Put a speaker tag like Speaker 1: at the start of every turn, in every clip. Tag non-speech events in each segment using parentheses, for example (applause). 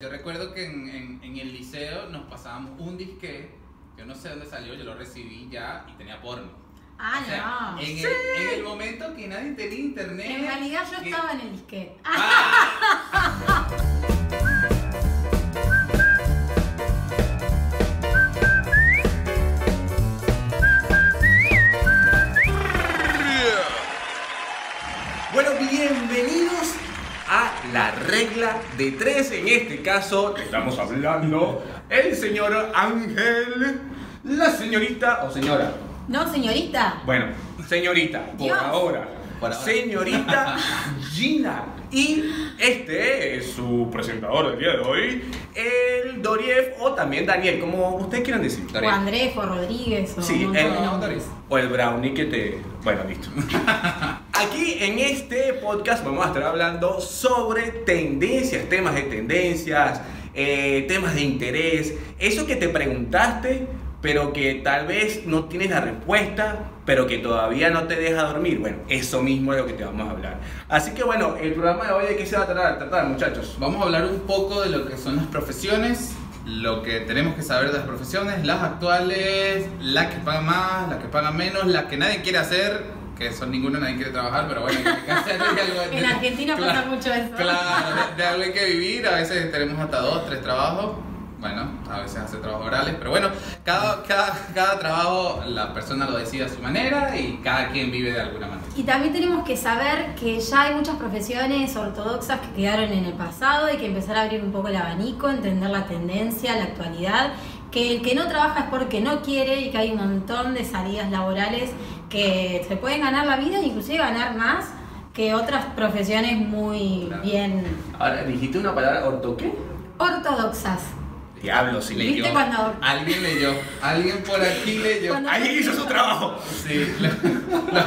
Speaker 1: Yo recuerdo que en, en- en el liceo nos pasábamos un disque, yo no sé dónde salió, yo lo recibí ya y tenía porno.
Speaker 2: Ah,
Speaker 1: O sea,
Speaker 2: no.
Speaker 1: en, el, en el momento que nadie tenía internet.
Speaker 2: En realidad yo
Speaker 1: que-
Speaker 2: estaba en el disquete.
Speaker 3: Bueno, (laughs) de tres. En este caso, estamos hablando el señor Ángel, la señorita o señora.
Speaker 2: No, señorita.
Speaker 3: Bueno, señorita, por
Speaker 2: Dios.
Speaker 3: ahora.
Speaker 1: Por ahora.
Speaker 3: Señorita (laughs) Gina. Y este es su presentador del día de hoy, el Doriev o también Daniel, como ustedes quieran decir.
Speaker 2: O. Andrés o Rodríguez o
Speaker 3: Sí, el-. O el brownie que te... Bueno, listo. (laughs) Aquí en este podcast vamos a estar hablando sobre tendencias, temas de tendencias, eh, temas de interés, eso que te preguntaste, pero que tal vez no tienes la respuesta, pero que todavía no te deja dormir. Bueno, eso mismo es lo que te vamos a hablar. Así que bueno, el programa de hoy de qué se va a tratar, tratar muchachos.
Speaker 1: Vamos a hablar un poco de lo que son las profesiones, lo que tenemos que saber de las profesiones, las actuales, las que pagan más, las que pagan menos, las que nadie quiere hacer, que son ninguna, nadie quiere trabajar, pero bueno, hay que hacer de algo. (laughs)
Speaker 2: En Argentina pasa
Speaker 1: Claro,
Speaker 2: mucho eso.
Speaker 1: Claro, de, de algo hay que vivir, a veces tenemos hasta dos, tres trabajos. Bueno, a veces hace trabajos orales, pero bueno, cada, cada, cada trabajo la persona lo decide a su manera y cada quien vive de alguna manera.
Speaker 2: Y también tenemos que saber que ya hay muchas profesiones ortodoxas que quedaron en el pasado y que empezar a abrir un poco el abanico, entender la tendencia, la actualidad, que el que no trabaja es porque no quiere y que hay un montón de salidas laborales que se pueden ganar la vida e inclusive ganar más que otras profesiones muy
Speaker 1: Claro.
Speaker 2: bien
Speaker 3: Ahora, dijiste una palabra orto qué?
Speaker 2: ortodoxas.
Speaker 3: Diablo.
Speaker 2: ¿Viste
Speaker 1: Leyó.
Speaker 2: cuando-
Speaker 1: Alguien leyó, alguien por aquí leyó.
Speaker 2: Cuando-
Speaker 3: Alguien hizo su trabajo.
Speaker 1: Sí, lo, lo-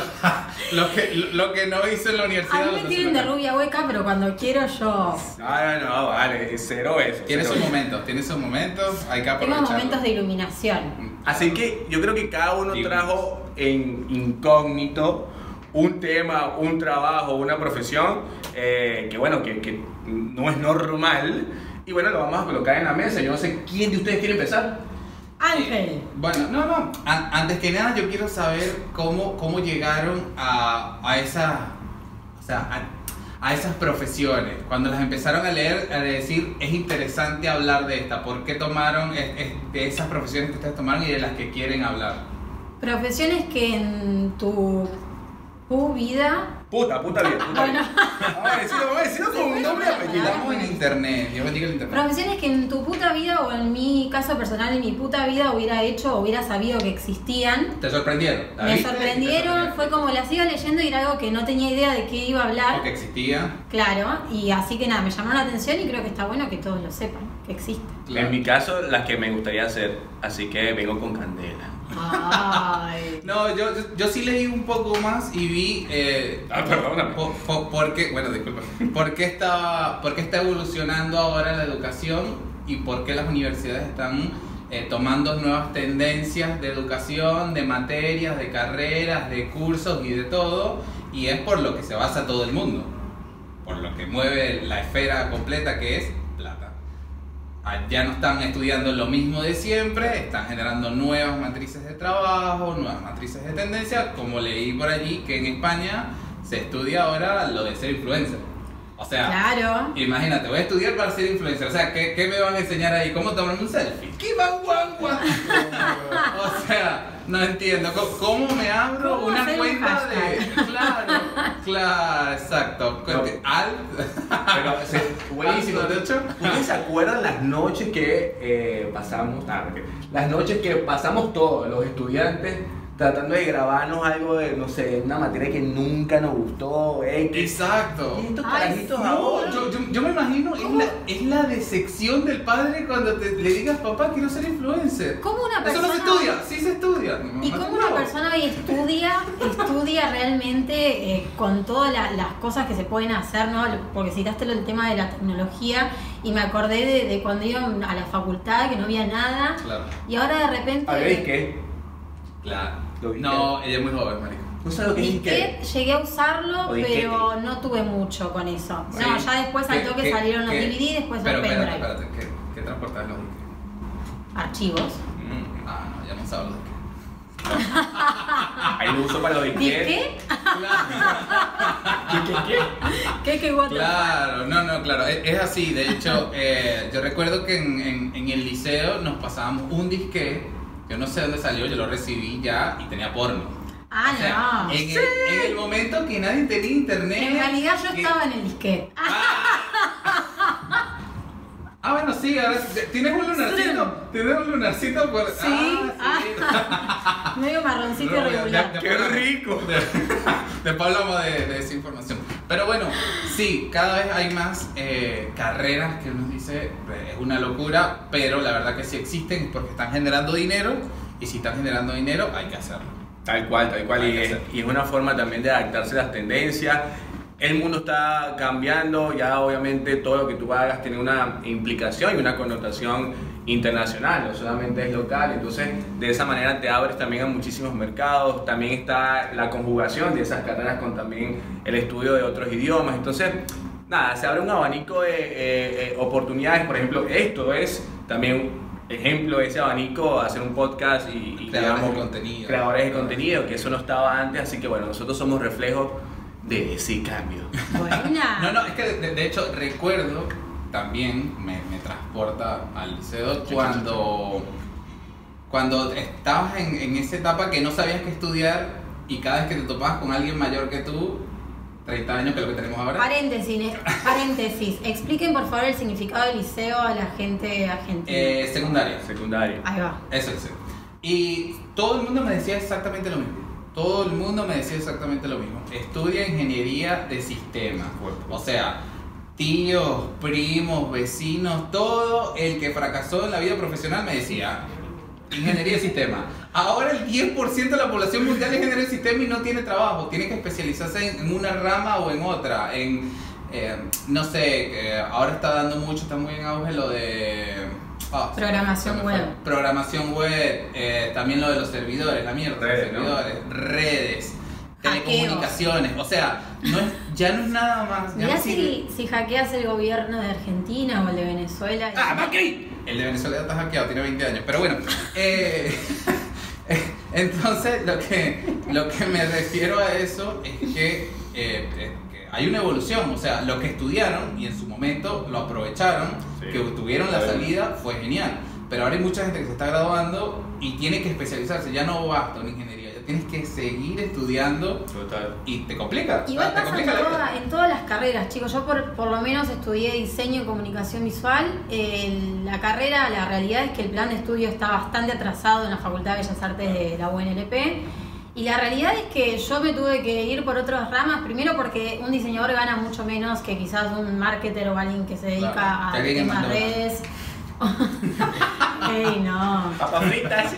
Speaker 1: (laughs) lo que, lo que no hizo en la universidad.
Speaker 2: A mí me tienen
Speaker 1: en
Speaker 2: de rubia hueca, pero cuando quiero yo...
Speaker 3: No, no, no, vale, cero eso.
Speaker 1: Tiene sus momentos, tiene sus momentos, hay que
Speaker 2: Tengo
Speaker 1: aprovecharlo.
Speaker 2: momentos de iluminación.
Speaker 3: Así que yo creo que cada uno trajo en incógnito un tema, un trabajo, una profesión eh, que bueno, que, que no es normal. Y bueno, lo vamos a colocar en la mesa. Yo no sé quién de ustedes quiere empezar.
Speaker 2: Ángel.
Speaker 1: Bueno, no, no. An- antes que nada, yo quiero saber cómo, cómo llegaron a, a esa. O sea, a, a esas profesiones. Cuando las empezaron a leer, a decir, es interesante hablar de esta. ¿Por qué tomaron es- es- de esas profesiones que ustedes tomaron y de las que quieren hablar?
Speaker 2: Profesiones que en tu, tu vida.
Speaker 3: Puta, puta bien. Puta bien. Vamos a decirlo, vamos a decirlo (laughs) con un nombre apellido.
Speaker 1: Estamos en internet. Dios bendiga el internet.
Speaker 2: profesiones que en tu puta vida o en mi caso personal, en mi puta vida hubiera hecho o hubiera sabido que existían.
Speaker 1: ¿Te sorprendieron? ¿La
Speaker 2: Me sorprendieron, fue como las iba leyendo y era algo que no tenía idea de qué iba a hablar.
Speaker 1: Porque existía.
Speaker 2: Claro, y así que nada, me llamó la atención y creo que está bueno que todos lo sepan, que existe.
Speaker 1: Claro.
Speaker 3: En mi caso, las que me gustaría hacer. Así que vengo con candela.
Speaker 2: Ay. (laughs)
Speaker 1: No, yo, yo, yo sí leí un poco más y vi. Eh,
Speaker 3: Ah, perdóname.
Speaker 1: po- po- por qué- bueno, disculpa. ¿Por qué, está, ¿Por qué está evolucionando ahora la educación y por qué las universidades están eh, tomando nuevas tendencias de educación, de materias, de carreras, de cursos y de todo? Y es por lo que se basa todo el mundo. Por lo que mueve la esfera completa que es ya no están estudiando lo mismo de siempre, están generando nuevas matrices de trabajo, nuevas matrices de tendencia, como leí por allí que en España se estudia ahora lo de ser influencer. O sea,
Speaker 2: Claro.
Speaker 1: imagínate, voy a estudiar para ser influencer, o sea, ¿qué, qué me van a enseñar ahí? ¿Cómo tomarme un selfie? ¿Qué van guan, guan? (laughs) O sea, no entiendo, ¿cómo, cómo me abro
Speaker 2: ¿Cómo
Speaker 1: una cuenta de... (laughs) Claro, claro, exacto.
Speaker 3: No.
Speaker 1: Al...
Speaker 3: Pero, buenísimo.
Speaker 1: ¿de hecho?
Speaker 3: ¿Ustedes se acuerdan las noches que eh, pasamos? ah, ok. Las noches que pasamos todos, los estudiantes, tratando de grabarnos algo de, no sé, una materia que nunca nos gustó, X.
Speaker 1: Exacto.
Speaker 3: Y estos
Speaker 2: Ay,
Speaker 3: carajitos
Speaker 2: sí.
Speaker 3: ahora.
Speaker 1: No, yo, yo, yo me imagino, es la, es la decepción del padre cuando te, le digas, papá, quiero ser influencer.
Speaker 2: ¿Cómo una
Speaker 1: Eso
Speaker 2: persona...
Speaker 1: no se estudia, sí se estudia.
Speaker 2: Y
Speaker 1: Mamá,
Speaker 2: cómo
Speaker 1: no.
Speaker 2: una persona hoy estudia, estudia realmente eh, con todas la- las cosas que se pueden hacer, ¿no? Porque citaste el tema de la tecnología y me acordé de, de cuando iba a la facultad que no había nada
Speaker 1: Claro,
Speaker 2: y ahora de repente...
Speaker 3: ¿Habéis qué?
Speaker 1: claro.
Speaker 3: Lo viste.
Speaker 1: No, ella es muy joven, marico.
Speaker 3: ¿No sabes lo que es
Speaker 2: Disquet llegué a usarlo,
Speaker 3: O disquete.
Speaker 2: pero no tuve mucho con eso.
Speaker 1: Sí.
Speaker 2: No, ya después al
Speaker 1: ¿Qué-
Speaker 2: toque
Speaker 1: qué-
Speaker 2: salieron los
Speaker 1: qué-
Speaker 2: DVD, después
Speaker 1: Pero
Speaker 2: los
Speaker 1: espérate,
Speaker 2: pendrive.
Speaker 1: espérate, ¿qué, qué transportas los discos?
Speaker 2: Archivos.
Speaker 1: Mm, ah, no, ya no sabes los discos. (laughs)
Speaker 3: Ahí lo uso para los disquetes.
Speaker 2: ¿Disquet?
Speaker 3: ¿Qué, (laughs) qué, qué?
Speaker 2: ¿Qué, qué, what the?
Speaker 1: Claro, no, no, claro, es, es así. De hecho, eh, yo recuerdo que en, en- en el liceo nos pasábamos un disque, yo no sé dónde salió, yo lo recibí ya y tenía porno.
Speaker 2: Ah,
Speaker 1: O sea,
Speaker 2: no.
Speaker 1: en, el, en el momento que nadie tenía internet.
Speaker 2: En realidad yo
Speaker 1: que-
Speaker 2: estaba en el disquete.
Speaker 1: Ah, (laughs) bueno, sí, ahora tienes un lunarcito. Tienes un lunarcito por.
Speaker 2: Sí,
Speaker 1: Ah, sí. (laughs)
Speaker 2: Medio marroncito
Speaker 1: No, de- de-
Speaker 3: ¡Qué rico!
Speaker 1: Después (laughs) hablamos de, de esa información. Pero bueno, sí, cada vez hay más eh, carreras que uno dice eh, es una locura, pero la verdad que sí existen porque están generando dinero y si están generando dinero hay que hacerlo.
Speaker 3: Tal cual, tal cual. Y es,
Speaker 1: hacer.
Speaker 3: y es una forma también de adaptarse a las tendencias. El mundo está cambiando, ya obviamente todo lo que tú hagas tiene una implicación y una connotación internacional, no solamente es local. Entonces, de esa manera te abres también a muchísimos mercados. También está la conjugación de esas carreras con también el estudio de otros idiomas. Entonces, nada, se abre un abanico de eh, eh, oportunidades. Por ejemplo, esto es también ejemplo de ese abanico, hacer un podcast y, y
Speaker 1: Creadores de
Speaker 3: digamos,
Speaker 1: contenido.
Speaker 3: creadores de contenido, que eso no estaba antes, así que bueno, nosotros somos reflejo de ese cambio.
Speaker 2: Buena.
Speaker 1: No, no, es que de, de hecho recuerdo también, me, me transporta al liceo cuando, cuando estabas en, en esa etapa que no sabías qué estudiar y cada vez que te topabas con alguien mayor que tú, 30 años que es lo que tenemos ahora.
Speaker 2: Paréntesis, paréntesis. Expliquen por favor el significado del liceo a la gente argentina.
Speaker 1: Eh, secundaria.
Speaker 3: Secundario.
Speaker 2: Ahí va.
Speaker 1: Eso es. Y todo el mundo me decía exactamente lo mismo. Todo el mundo me decía exactamente lo mismo. Estudia ingeniería de sistemas. O sea, tíos, primos, vecinos, todo el que fracasó en la vida profesional me decía ingeniería de sistemas. Ahora el 10% de la población mundial es ingeniería de sistemas y no tiene trabajo. Tiene que especializarse en, en una rama o en otra. En, eh, no sé, eh, ahora está dando mucho, está muy en auge lo de... ah,
Speaker 2: Programación web.
Speaker 1: Programación web, eh, también lo de los servidores, la mierda,
Speaker 3: Redes,
Speaker 1: los
Speaker 3: ¿no?
Speaker 1: servidores, redes,
Speaker 2: Hackeos.
Speaker 1: telecomunicaciones, o sea, no es, ya no es nada más. ya
Speaker 2: Mirá
Speaker 1: no
Speaker 2: si, si hackeas el gobierno de Argentina o el de Venezuela.
Speaker 3: ¡Ah, Macri!
Speaker 1: El de Venezuela ya está hackeado, tiene 20 años, pero bueno. eh, (laughs) entonces, lo que, lo que me refiero a eso es que, eh, es que hay una evolución, o sea, lo que estudiaron y en su momento lo aprovecharon,
Speaker 3: Sí.
Speaker 1: que tuvieron la salida, fue genial. Pero ahora hay mucha gente que se está graduando y tiene que especializarse, ya no basta en ingeniería, ya tienes que seguir estudiando
Speaker 3: Total.
Speaker 1: y te complica.
Speaker 2: Igual
Speaker 1: te
Speaker 2: pasa en,
Speaker 1: complica la vida.
Speaker 2: toda- en todas las carreras, chicos. Yo por, por lo menos estudié diseño y comunicación visual. El- la carrera, la realidad es que el plan de estudio está bastante atrasado en la Facultad de Bellas Artes de la UNLP. Y la realidad es que yo me tuve que ir por otras ramas, primero porque un diseñador gana mucho menos que quizás un marketer o alguien que se dedica
Speaker 1: Claro,
Speaker 2: a temas redes. (laughs) Ey, no.
Speaker 3: Papas fritas.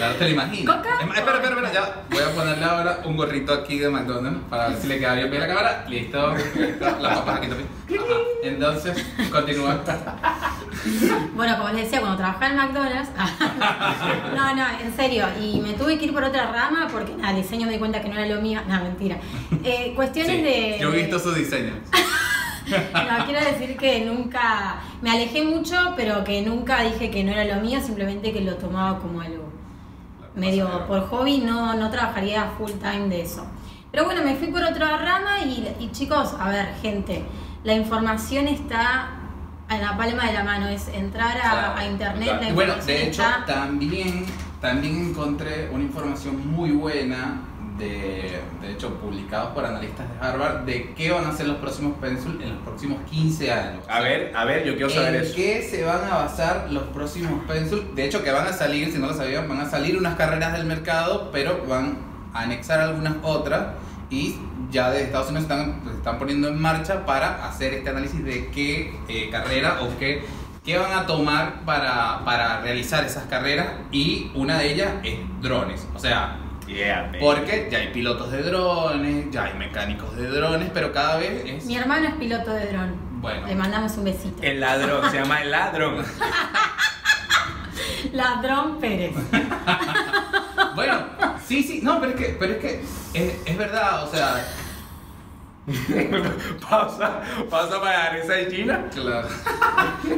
Speaker 1: Claro, te lo imagino.
Speaker 2: ¿Coca?
Speaker 1: Es más, Espera, espera, espera, ya. Voy a ponerle ahora un gorrito aquí de McDonald's para ver si le queda bien la cámara. Listo. Las papas aquí también. Ajá. Entonces, continúa.
Speaker 2: Bueno, como les decía, cuando trabajaba en McDonald's. (laughs) no, no, en serio. Y me tuve que ir por otra rama porque nada, diseño me di cuenta que no era lo mío. No, mentira. Eh, cuestiones
Speaker 1: Sí,
Speaker 2: de.
Speaker 1: Yo he visto sus diseños. (laughs)
Speaker 2: No, quiero decir que nunca. Me alejé mucho, pero que nunca dije que no era lo mío, simplemente que lo tomaba como algo medio por hobby, no, no trabajaría full time de eso. Pero bueno, me fui por otra rama y, y chicos, a ver, gente, la información está en la palma de la mano, es entrar a,
Speaker 1: Claro,
Speaker 2: a internet.
Speaker 3: claro.
Speaker 2: la
Speaker 1: Y bueno, de hecho,
Speaker 2: está-
Speaker 1: también, también encontré una información muy buena, de, de hecho, publicados por analistas de Harvard, de qué van a ser los próximos Pencil en los próximos 15 años.
Speaker 3: A ver, a ver, yo quiero saber
Speaker 1: ¿En
Speaker 3: eso.
Speaker 1: qué se van a basar los próximos Pencil? De hecho, que van a salir, si no lo sabían, van a salir unas carreras del mercado, pero van a anexar algunas otras y ya de Estados Unidos están, se están poniendo en marcha para hacer este análisis de qué eh, carrera o qué, qué van a tomar para, para realizar esas carreras y una de ellas es drones. O sea,
Speaker 3: Yeah,
Speaker 1: porque ya hay pilotos de drones, ya hay mecánicos de drones, pero cada vez es...
Speaker 2: Mi hermano es piloto de dron.
Speaker 1: Bueno.
Speaker 2: Le mandamos un besito.
Speaker 3: El ladrón, se llama el ladrón. (laughs)
Speaker 2: Ladrón Pérez. (laughs)
Speaker 1: Bueno, Sí, sí, no, pero es que, pero es, que es, es verdad, o sea, (laughs)
Speaker 3: pausa, pausa para la risa de China.
Speaker 1: claro.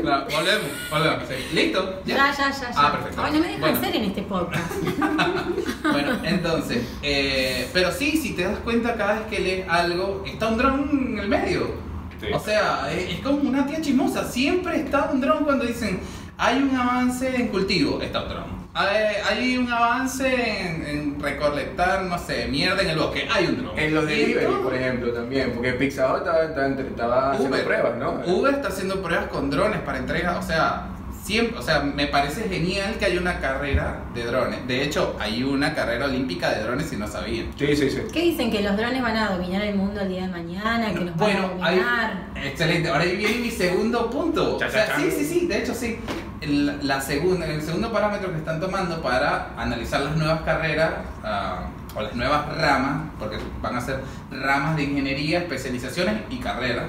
Speaker 1: claro volvemos, volvemos. sí. ¿Listo?
Speaker 2: Ya, ya, ya. ya.
Speaker 1: Ah, perfecto.
Speaker 2: No me dejan
Speaker 1: Bueno.
Speaker 2: en este podcast. (laughs)
Speaker 1: Bueno, entonces, eh, pero sí, si te das cuenta cada vez que lees algo, está un dron en el medio.
Speaker 3: Sí.
Speaker 1: O sea, es, es como una tía chismosa. Siempre está un dron cuando dicen, hay un avance en cultivo, está un dron. Hay, hay un avance en, en recolectar, no sé, mierda en el bosque, hay un dron.
Speaker 3: En los delivery, por ejemplo, también, porque Pizza Hut estaba, estaba, estaba haciendo
Speaker 1: Uber.
Speaker 3: pruebas, ¿no?
Speaker 1: Uber está haciendo pruebas con drones para entrega, o sea, siempre, o sea, me parece genial que haya una carrera de drones. De hecho, hay una carrera olímpica de drones si no sabían.
Speaker 3: Sí, sí, sí.
Speaker 2: ¿Qué dicen? ¿Que los drones van a dominar el mundo el día de mañana? ¿Que nos
Speaker 1: Bueno,
Speaker 2: van a dominar?
Speaker 1: excelente. Ahora ahí viene mi segundo punto.
Speaker 3: Cha,
Speaker 1: O sea,
Speaker 3: cha,
Speaker 1: sí,
Speaker 3: cha.
Speaker 1: sí, sí. De hecho, sí. El, la segunda, el segundo parámetro que están tomando para analizar las nuevas carreras ah, o las nuevas ramas, porque van a ser ramas de ingeniería, especializaciones y carreras,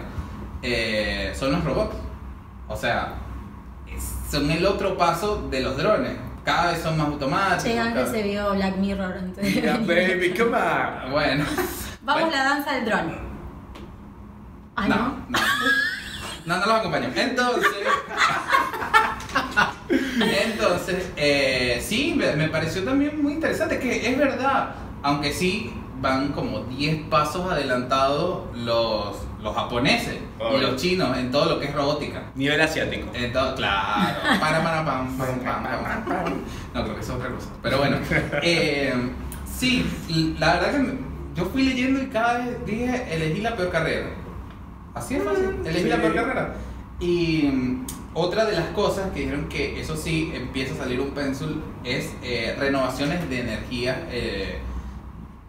Speaker 1: eh, son los robots. O sea, son el otro paso de los drones. Cada vez son más automáticos.
Speaker 2: Antes
Speaker 1: cada-
Speaker 2: se vio Black Mirror antes
Speaker 3: Yeah, baby, come on.
Speaker 1: Bueno.
Speaker 2: Vamos
Speaker 1: Bueno.
Speaker 2: la danza del dron. Ah,
Speaker 1: no,
Speaker 2: ¿no?
Speaker 1: no. No, no los acompaño. Entonces. (laughs) Entonces, eh, sí, me, pareció también muy interesante que es verdad, aunque sí van como 10 pasos adelantados los, los japoneses y los chinos en todo lo que es robótica.
Speaker 3: Nivel asiático.
Speaker 1: Claro, (laughs) para, para, pam, pam, pam, pam, pam. No, creo que es otra cosa. Pero bueno, eh, sí, la verdad que yo fui leyendo y cada vez dije, elegí la peor carrera. Así es fácil, elegí
Speaker 3: Sí.
Speaker 1: la peor carrera. Y otra de las cosas que dijeron que eso sí empieza a salir un pénsul es eh, renovaciones de energía, eh,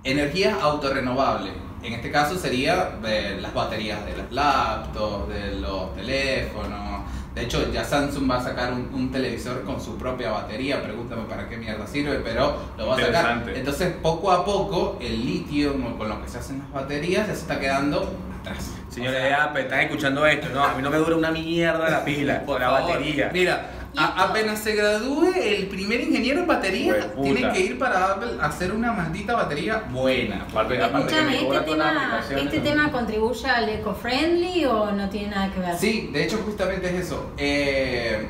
Speaker 1: energía autorrenovable. En este caso sería de las baterías de las laptops, de los teléfonos. De hecho, ya Samsung va a sacar un, un televisor con su propia batería. Pregúntame para qué mierda sirve, pero lo va a sacar. Entonces, poco a poco, el litio con con lo que se hacen las baterías ya se está quedando atrás.
Speaker 3: Señores de Apple, están escuchando esto, ¿no? A mí no me dura una mierda la pila, (laughs)
Speaker 1: Por
Speaker 3: la
Speaker 1: favor.
Speaker 3: batería.
Speaker 1: Mira, a- apenas se gradúe el primer ingeniero en batería, tiene que ir para Apple a hacer una maldita batería buena.
Speaker 3: Aparte- aparte
Speaker 2: Escúchame, ¿este tema, ¿este
Speaker 3: ¿no?
Speaker 2: tema contribuye al eco-friendly o no tiene nada que ver?
Speaker 1: Sí, de hecho justamente es eso. Eh,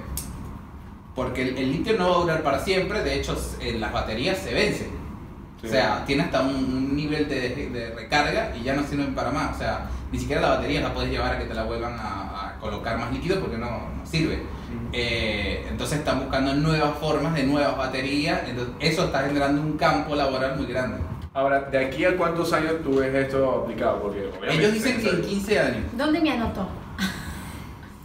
Speaker 1: porque el, el litio no va a durar para siempre, de hecho en las baterías se vence.
Speaker 3: Sí.
Speaker 1: O sea, tiene hasta un, un nivel de, de recarga y ya no sirven para más. O sea, ni siquiera la batería la puedes llevar a que te la vuelvan a, a colocar más líquido porque no, no sirve. Eh, entonces están buscando nuevas formas de nuevas baterías. Entonces, eso está generando un campo laboral muy grande.
Speaker 3: Ahora, ¿de aquí a cuántos años tú ves esto aplicado? Porque
Speaker 1: Ellos dicen que en 15 años.
Speaker 2: ¿Dónde me anotó?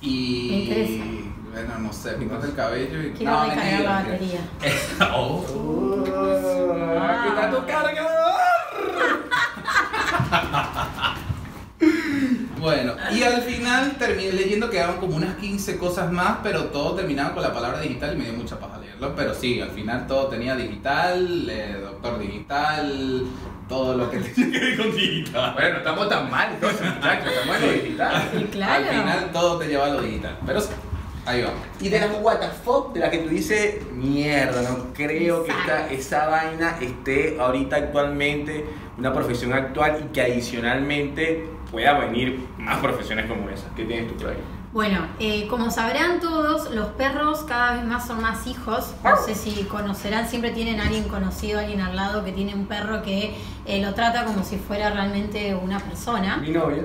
Speaker 1: Y. (laughs)
Speaker 2: Me interesa.
Speaker 1: Bueno, no sé, pintarte el cabello y.
Speaker 2: Quiero
Speaker 1: no,
Speaker 2: recargar la batería. (laughs)
Speaker 1: oh.
Speaker 3: Oh, aquí está tu cargador.
Speaker 1: Bueno, y al final terminé leyendo que eran como unas 15 cosas más, pero todo terminaba con la palabra digital y me dio mucha paja leerlo. Pero sí, al final todo tenía digital, eh, doctor digital, todo lo que (laughs) tenía que ver con digital.
Speaker 3: Bueno, no estamos tan mal, entonces, muchachos, estamos en lo digital.
Speaker 2: Y claro.
Speaker 1: Al final todo te lleva a lo digital. Pero sí, ahí va.
Speaker 3: Y de las fuck, de la que tú dices, mierda, no creo que esta, esa vaina esté ahorita actualmente, una profesión actual y que adicionalmente pueda venir más profesiones como esa. ¿Qué tienes tú por ahí?
Speaker 2: Bueno, eh, como sabrán todos, los perros cada vez más son más hijos. No sé si conocerán, siempre tienen a alguien conocido, alguien al lado que tiene un perro que eh, lo trata como si fuera realmente una persona.
Speaker 3: Mi novia.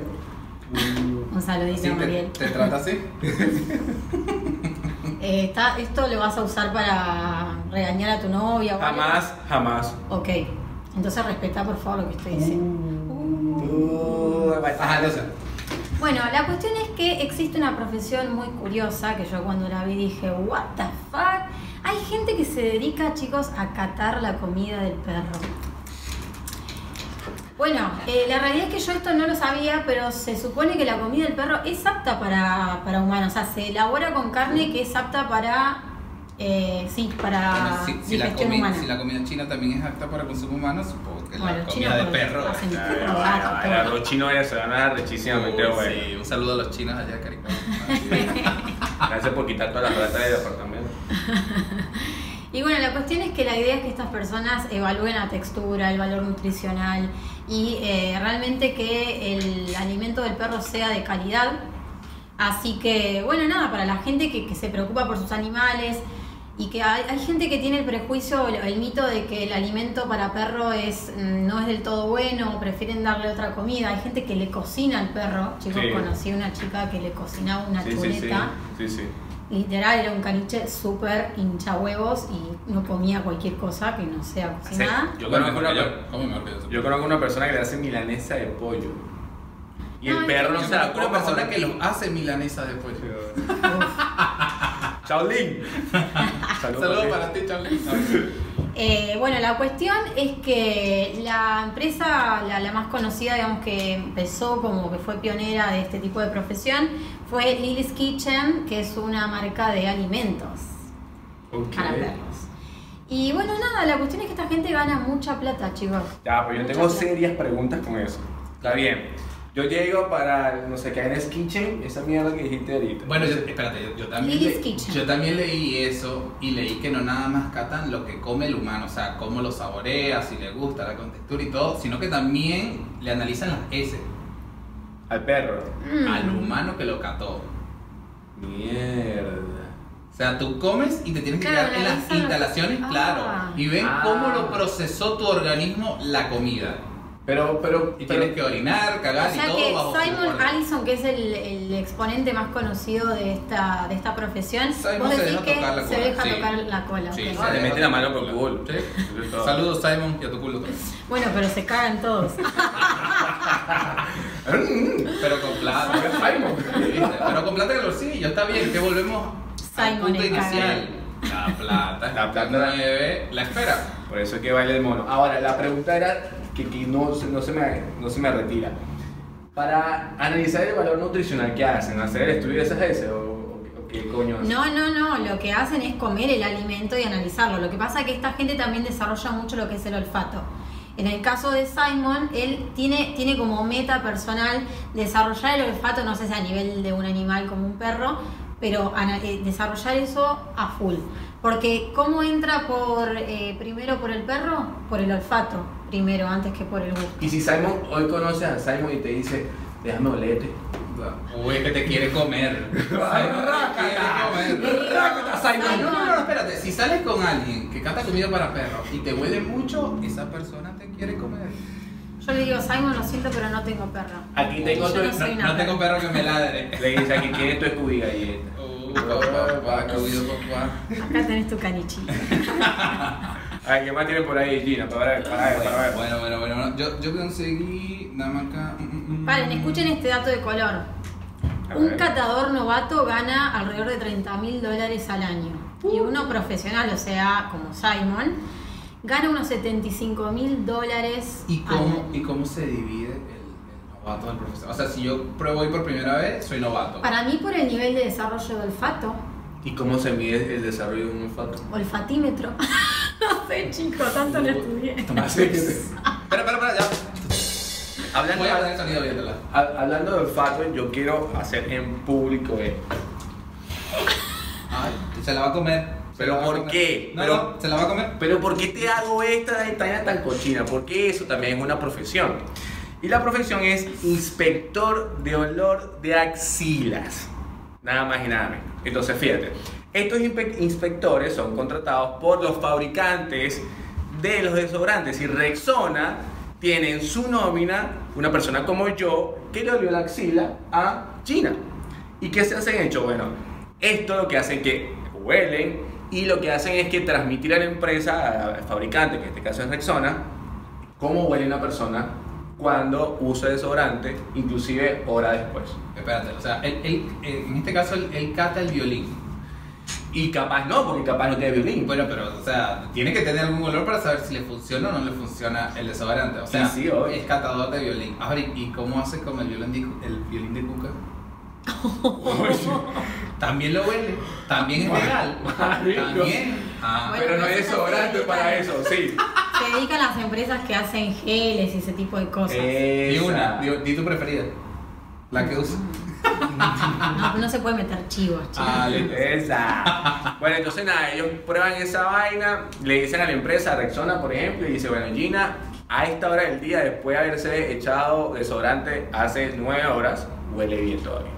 Speaker 2: Un saludito
Speaker 1: Sí, te,
Speaker 2: Mariel.
Speaker 1: te trata así. (laughs)
Speaker 2: Eh, está, ¿Esto lo vas a usar para regañar a tu novia o algo?
Speaker 3: Jamás, jamás.
Speaker 2: Ok, entonces respeta por favor lo que estoy diciendo.
Speaker 3: Uh,
Speaker 1: Ajá, entonces.
Speaker 2: Bueno, la cuestión es que existe una profesión muy curiosa que yo cuando la vi dije, what the fuck? Hay gente que se dedica, chicos, a catar la comida del perro. Bueno, eh, la realidad es que yo esto no lo sabía, pero se supone que la comida del perro es apta para, para humanos. O sea, se elabora con carne que es apta para... eh, sí, para
Speaker 1: Bueno, si, si la si la comida china también es apta para consumo humano, supongo que
Speaker 2: Bueno,
Speaker 1: la comida de perro.
Speaker 2: hacen gato.
Speaker 3: Los chinos ya se van a dar rechísimamente
Speaker 1: Uy,
Speaker 3: bueno.
Speaker 1: sí, un saludo a los chinos allá, cariño. (laughs)
Speaker 3: Gracias por quitar todas las ratas del apartamento. (laughs)
Speaker 2: Y bueno, la cuestión es que la idea es que estas personas evalúen la textura, el valor nutricional y eh, realmente que el alimento del perro sea de calidad. Así que, bueno, nada, para la gente que, que se preocupa por sus animales y que hay, hay gente que tiene el prejuicio, el, el mito de que el alimento para perro es mm, no es del todo bueno, o prefieren darle otra comida. Hay gente que le cocina al perro. Chicos,
Speaker 3: Sí.
Speaker 2: conocí una chica que le cocinaba una
Speaker 3: Sí, sí, sí.
Speaker 2: chuleta.
Speaker 3: Sí, sí.
Speaker 2: Literal, era un caniche súper hincha huevos y no comía cualquier cosa que no sea cocinada.
Speaker 3: Yo
Speaker 1: Bueno,
Speaker 3: conozco,
Speaker 1: mejor
Speaker 3: una,
Speaker 1: yo. Yo.
Speaker 3: conozco una persona que le hace milanesa de pollo. Y el
Speaker 2: Ay,
Speaker 3: perro no se la
Speaker 1: una persona que los hace milanesa después.
Speaker 3: Chaolín. (laughs)
Speaker 1: Saludos para ti, Charlie.
Speaker 2: Eh, bueno, la cuestión es que la empresa, la, la más conocida, digamos, que empezó como que fue pionera de este tipo de profesión, fue Lily's Kitchen, que es una marca de alimentos
Speaker 3: Ok.
Speaker 2: para perros. Y bueno, nada, la cuestión es que esta gente gana mucha plata, chicos.
Speaker 3: Ya, pues yo
Speaker 2: Mucha
Speaker 3: tengo
Speaker 2: plata.
Speaker 3: serias preguntas con eso. Está bien. Yo llego para, no sé, qué es Kitchen, esa mierda que dijiste ahorita.
Speaker 1: Bueno, yo, espérate, yo, yo también
Speaker 2: Lily's
Speaker 1: le-
Speaker 2: Kitchen.
Speaker 1: yo también leí eso y leí que no nada más catan lo que come el humano, o sea, cómo lo saborea, si le gusta, la contextura y todo, sino que también le analizan las S
Speaker 3: Al perro.
Speaker 2: Mm.
Speaker 1: al humano que lo cató.
Speaker 3: Mierda.
Speaker 1: O sea, tú comes y te tienes que
Speaker 2: Claro,
Speaker 1: quedar en las instalaciones,
Speaker 2: Ah.
Speaker 1: claro, y ven
Speaker 3: Ah.
Speaker 1: cómo lo procesó tu organismo la comida.
Speaker 3: Pero, pero,
Speaker 1: Y
Speaker 3: pero-
Speaker 1: tienes que orinar,
Speaker 2: O
Speaker 1: cagar y
Speaker 2: sea
Speaker 1: todo
Speaker 2: que
Speaker 1: bajo
Speaker 2: Simon. Allison, que es el, el exponente más conocido de esta, de esta profesión,
Speaker 1: Simon
Speaker 2: vos decís que
Speaker 1: tocar la
Speaker 2: se deja
Speaker 1: sí.
Speaker 2: tocar la cola.
Speaker 1: Sí,
Speaker 2: ok.
Speaker 1: se
Speaker 3: Ah, le mete la mano por el culo.
Speaker 1: Sí. Saludos Simon y a tu culo también. (laughs)
Speaker 2: Bueno, pero se cagan todos. (laughs)
Speaker 1: Pero con plata.
Speaker 3: Simon.
Speaker 1: Pero con plata en el bolsillo, está bien, que volvemos al
Speaker 2: Simon
Speaker 1: punto
Speaker 2: el
Speaker 1: inicial. La plata,
Speaker 3: La
Speaker 1: la
Speaker 3: plata.
Speaker 1: plata nueve, la espera.
Speaker 3: Por eso es que baila el mono. Ahora, la pregunta era que, que no, no, se me, no se me retira. Para analizar el valor nutricional que hacen, hacer el estudio de esas S o, o- qué coño?
Speaker 2: No, no, no. Lo que hacen es comer el alimento y analizarlo. Lo que pasa es que esta gente también desarrolla mucho lo que es el olfato. En el caso de Simon, él tiene, tiene como meta personal desarrollar el olfato, no sé si a nivel de un animal como un perro, pero eh, desarrollar eso a full. Porque ¿cómo entra por eh, primero por el perro? Por el olfato, primero, antes que por el gusto.
Speaker 3: Y si Simon, hoy conoces a Simon y te dice, déjame olerte.
Speaker 1: Uy, que te quiere comer. (laughs) Simon te quiere comer.
Speaker 3: Simon.
Speaker 1: No, no, no, espérate. Si sales con alguien que cata comida para perros y te huele mucho, esa persona te quiere comer.
Speaker 2: Yo le digo, Simon, lo siento, pero no tengo perro.
Speaker 3: Aquí tengo tu...
Speaker 2: no
Speaker 1: No, tengo perro que me ladre.
Speaker 3: Le dice, aquí tienes tu Scooby galleta.
Speaker 1: Uh, papá, papá, qué oído, papá.
Speaker 2: Acá tenés tu (laughs) canichito.
Speaker 3: Ay, ¿qué más tiene por ahí, Gina? Para ver, para ver, para ver.
Speaker 1: Bueno, bueno, bueno, bueno. Yo, yo conseguí nada más acá. mm, mm, mm.
Speaker 2: Paren, escuchen este dato de color.
Speaker 3: A
Speaker 2: Un
Speaker 3: ver.
Speaker 2: catador novato gana alrededor de 30 mil dólares al año. Y uno profesional, o sea, como Simon, gana unos 75 mil dólares
Speaker 1: ¿Y
Speaker 2: al
Speaker 1: cómo,
Speaker 2: año.
Speaker 1: ¿Y cómo se divide el, el novato del profesor? O sea, si yo pruebo hoy por primera vez, soy novato.
Speaker 2: Para mí, por el nivel de desarrollo de olfato,
Speaker 3: ¿Y cómo se mide el desarrollo de un olfato?
Speaker 2: olfatímetro. (laughs) no sé, chicos, tanto lo estudié.
Speaker 3: Que- (laughs)
Speaker 1: Espera, espera, espera, ya.
Speaker 3: Hablando,
Speaker 1: a de
Speaker 3: hablando olfato, yo quiero hacer en público esto.
Speaker 1: Ay, se la va a comer.
Speaker 3: ¿Pero por
Speaker 1: comer.
Speaker 3: qué?
Speaker 1: No,
Speaker 3: Pero-
Speaker 1: no, se la va a comer.
Speaker 3: Pero ¿por qué te hago esta detalle tan cochina? Porque eso también es una profesión. Y la profesión es inspector de olor de axilas. Nada más y nada menos. Entonces, fíjate, estos inspe- inspectores son contratados por los fabricantes de los desodorantes. Y Rexona tiene en su nómina una persona como yo que le olió la axila a China. ¿Y qué se hacen hecho? Bueno, esto lo que hacen que huelen y lo que hacen es que transmitir a la empresa, al fabricante, que en este caso es Rexona, cómo huele una persona cuando usa desodorante, inclusive hora después.
Speaker 1: Espérate, o sea, él, él, en este caso él, él cata el violín.
Speaker 3: Y capaz no, porque capaz no tiene violín.
Speaker 1: Bueno, pero, o sea, tiene que tener algún olor para saber si le funciona o no le funciona el desodorante. O sea,
Speaker 3: Sí, sí,
Speaker 1: es catador de violín. Ahora, ¿y y cómo hace con el violín de, el violín de cuca? (laughs) También lo huele, también es legal. (laughs) También. Ah,
Speaker 2: Bueno,
Speaker 3: Pero no
Speaker 2: se
Speaker 3: desodorante para eso, sí. (laughs)
Speaker 2: Se dedican las empresas que hacen geles y ese tipo de cosas.
Speaker 1: di una, di, di tu preferida. La que usa.
Speaker 2: No, no se puede meter chivos, chicos.
Speaker 1: Ah.
Speaker 3: Esa. Bueno, entonces nada, ellos prueban esa vaina, le dicen a la empresa, a Rexona por ejemplo, y dice, bueno, Gina, a esta hora del día, después de haberse echado desodorante hace nueve horas, huele bien todavía.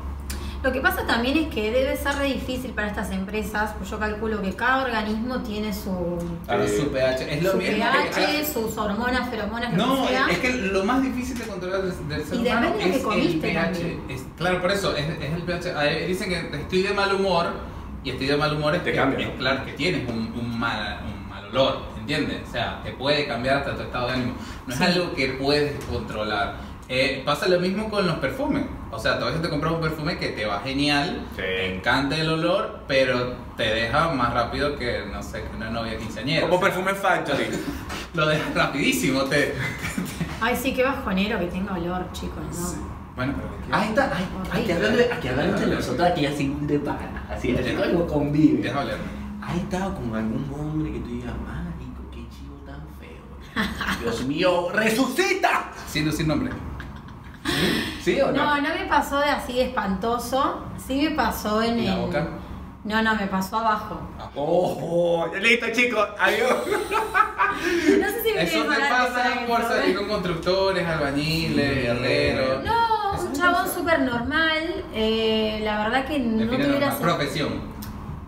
Speaker 2: Lo que pasa también es que debe ser re difícil para estas empresas, pues yo calculo que cada organismo tiene su,
Speaker 1: Claro, su pH. Es lo
Speaker 2: su
Speaker 1: mismo
Speaker 2: pH,
Speaker 1: que.
Speaker 2: sus hormonas, feromonas, lo
Speaker 1: No,
Speaker 2: que sea.
Speaker 1: es que lo más difícil de controlar del, del ser
Speaker 2: Y
Speaker 1: humano
Speaker 2: depende de
Speaker 1: es
Speaker 2: que comiste
Speaker 1: el pH. Es- claro, por eso, es, es el pH. Dicen que estoy de mal humor y estoy de mal humor es
Speaker 3: Te
Speaker 1: que,
Speaker 3: cambia,
Speaker 1: es
Speaker 3: ¿no?
Speaker 1: claro que tienes un, un mal, un mal olor, ¿entiendes? O sea, te puede cambiar hasta tu estado de ánimo. No es algo que puedes controlar. Eh, pasa lo mismo con los perfumes. O sea, tú a veces te compras un perfume que te va genial,
Speaker 3: Sí.
Speaker 1: te encanta el olor, pero te deja más rápido que, no sé, que una novia quinceañera.
Speaker 3: Como
Speaker 1: O sea,
Speaker 3: Perfume Factory. (laughs)
Speaker 1: Lo dejas rapidísimo. Te,
Speaker 2: Ay, sí, qué bajonero que tenga olor, chicos, ¿no?
Speaker 1: Sí. Bueno, pero
Speaker 4: Ahí está, ay, aquí hablando, de- aquí hablando entre nosotros, aquí así de pana, así, así como convive.
Speaker 1: deja oler.
Speaker 4: ¿Has estado con algún hombre que tú digas, marico, qué chivo tan feo? Dios mío, resucita.
Speaker 1: Sin decir nombre.
Speaker 4: ¿Sí o no?
Speaker 2: No, no me pasó de así de espantoso. Sí me pasó en
Speaker 1: ¿Y la
Speaker 2: el.
Speaker 1: boca?
Speaker 2: No, no, me pasó abajo.
Speaker 3: Ojo, listo chicos, adiós. (laughs)
Speaker 2: No sé si me
Speaker 1: Eso te pasa por
Speaker 2: ¿eh?
Speaker 1: salir con constructores, albañiles, herreros.
Speaker 2: No, un chabón súper normal. eh, la verdad que no tuviera.
Speaker 1: Profesión.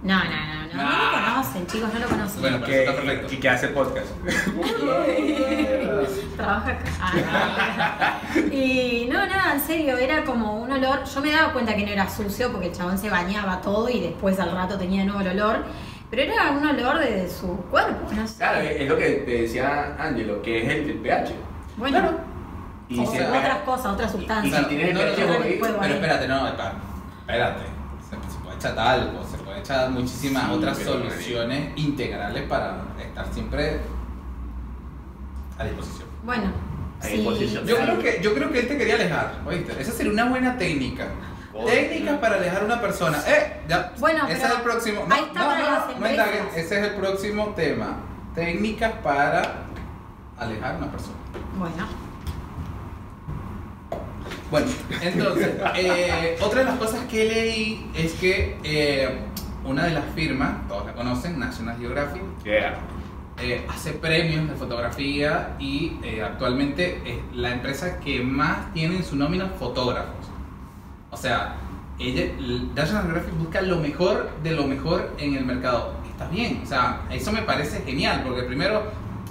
Speaker 2: No, no, no, no, lo conocen, chicos, no lo conocen.
Speaker 1: Bueno, pero está perfecto.
Speaker 3: Y que hace podcast. (laughs)
Speaker 2: Trabaja acá. Ah, no. y no, nada, en serio, era como un olor. Yo me daba cuenta que no era sucio porque el chabón se bañaba todo y después al rato tenía de nuevo el olor. Pero era un olor de su cuerpo, no sé.
Speaker 3: Claro, es lo que te decía Angelo, que es el, el pH.
Speaker 2: bueno,
Speaker 3: Y
Speaker 2: o
Speaker 3: si el
Speaker 2: otras cosas, otras
Speaker 3: y
Speaker 2: sustancias.
Speaker 3: si tienes
Speaker 1: No,
Speaker 3: el
Speaker 1: no, no, Pero espérate, no, espérate. Espérate. Se, se puede echar talco, se muchísimas
Speaker 3: Sí,
Speaker 1: otras soluciones integrales para estar siempre a disposición.
Speaker 2: Bueno,
Speaker 4: A
Speaker 2: sí.
Speaker 4: disposición.
Speaker 1: Yo creo que, yo creo que él te quería alejar, ¿oíste? Esa sería una buena técnica. Técnica
Speaker 3: no.
Speaker 1: para alejar a una persona. ¡Eh! Ya.
Speaker 2: Bueno,
Speaker 1: ese
Speaker 2: pero
Speaker 1: es el próximo.
Speaker 2: ahí está
Speaker 1: no indaguen. Ese es el próximo tema. Técnicas para alejar a una persona.
Speaker 2: Bueno,
Speaker 1: Bueno, entonces, eh, otra de las cosas que leí es que eh, una de las firmas, todos la conocen, National Geographic,
Speaker 3: Yeah.
Speaker 1: eh, hace premios de fotografía y eh, actualmente es la empresa que más tiene en su nómina fotógrafos. O sea, ella, National Geographic busca lo mejor de lo mejor en el mercado. Está bien, o sea, eso me parece genial, porque primero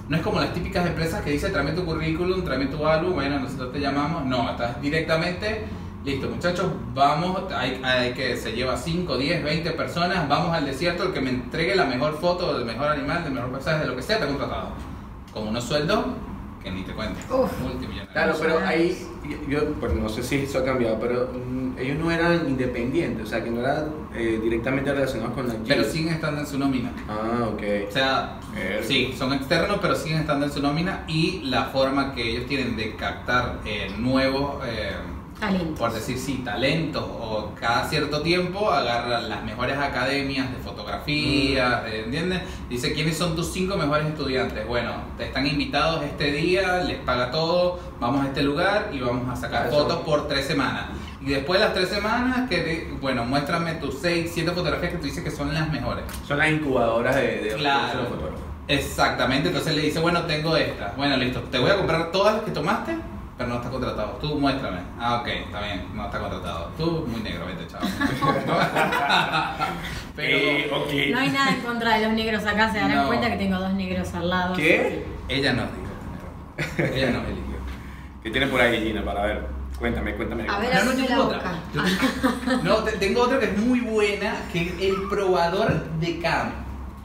Speaker 1: no es como las típicas empresas que dicen tráeme tu currículum, tráeme tu álbum, bueno, nosotros te llamamos. No, estás directamente, listo muchachos, vamos, hay, hay que se lleva 5, 10, 20 personas, vamos al desierto, el que me entregue la mejor foto del mejor animal, del mejor paisaje, de lo que sea, te ha contratado. Con unos sueldos que ni te cuento, multimillonarios.
Speaker 3: Claro, pero ahí, yo, yo, pues, no sé si eso ha cambiado, pero mm, ellos no eran independientes, o sea, que no eran eh, directamente relacionados con la
Speaker 1: Pero siguen estando en su nómina.
Speaker 3: Ah, ok.
Speaker 1: O sea,
Speaker 3: Eh.
Speaker 1: sí, son externos, pero siguen estando en su nómina y la forma que ellos tienen de captar eh, nuevos, eh,
Speaker 2: talento.
Speaker 1: por decir sí, talentos o cada cierto tiempo agarran las mejores academias de fotografía, de- ¿entiendes? Dice, ¿quiénes son tus cinco mejores estudiantes? Bueno, te están invitados este día, les paga todo, vamos a este lugar y vamos a sacar
Speaker 3: Eso.
Speaker 1: fotos por tres semanas. Y después de las tres semanas, que te- bueno, muéstrame tus seis, siete fotografías que tú dices que son las mejores.
Speaker 3: Son las incubadoras de, de
Speaker 1: Claro.
Speaker 3: fotógrafos.
Speaker 1: Exactamente, entonces le dice, bueno, tengo esta. Bueno, listo, te voy a comprar todas las que tomaste, pero no está contratado. Tú muéstrame. Ah, ok, está bien, no está contratado. Tú, muy negro, vete, chao. (laughs) pero
Speaker 3: Eh, ok.
Speaker 2: No hay nada en contra de los negros acá, se darán
Speaker 1: No.
Speaker 2: cuenta que tengo dos negros al lado.
Speaker 3: ¿Qué?
Speaker 1: ella nos dijo. Ella nos eligió.
Speaker 3: ¿Qué tiene por ahí, Gina, para ver? Cuéntame, cuéntame.
Speaker 2: A ver,
Speaker 1: No, no,
Speaker 2: la
Speaker 1: tengo otra. Yo tengo- (laughs) No, te- tengo otra que es muy buena, que es el probador de cam.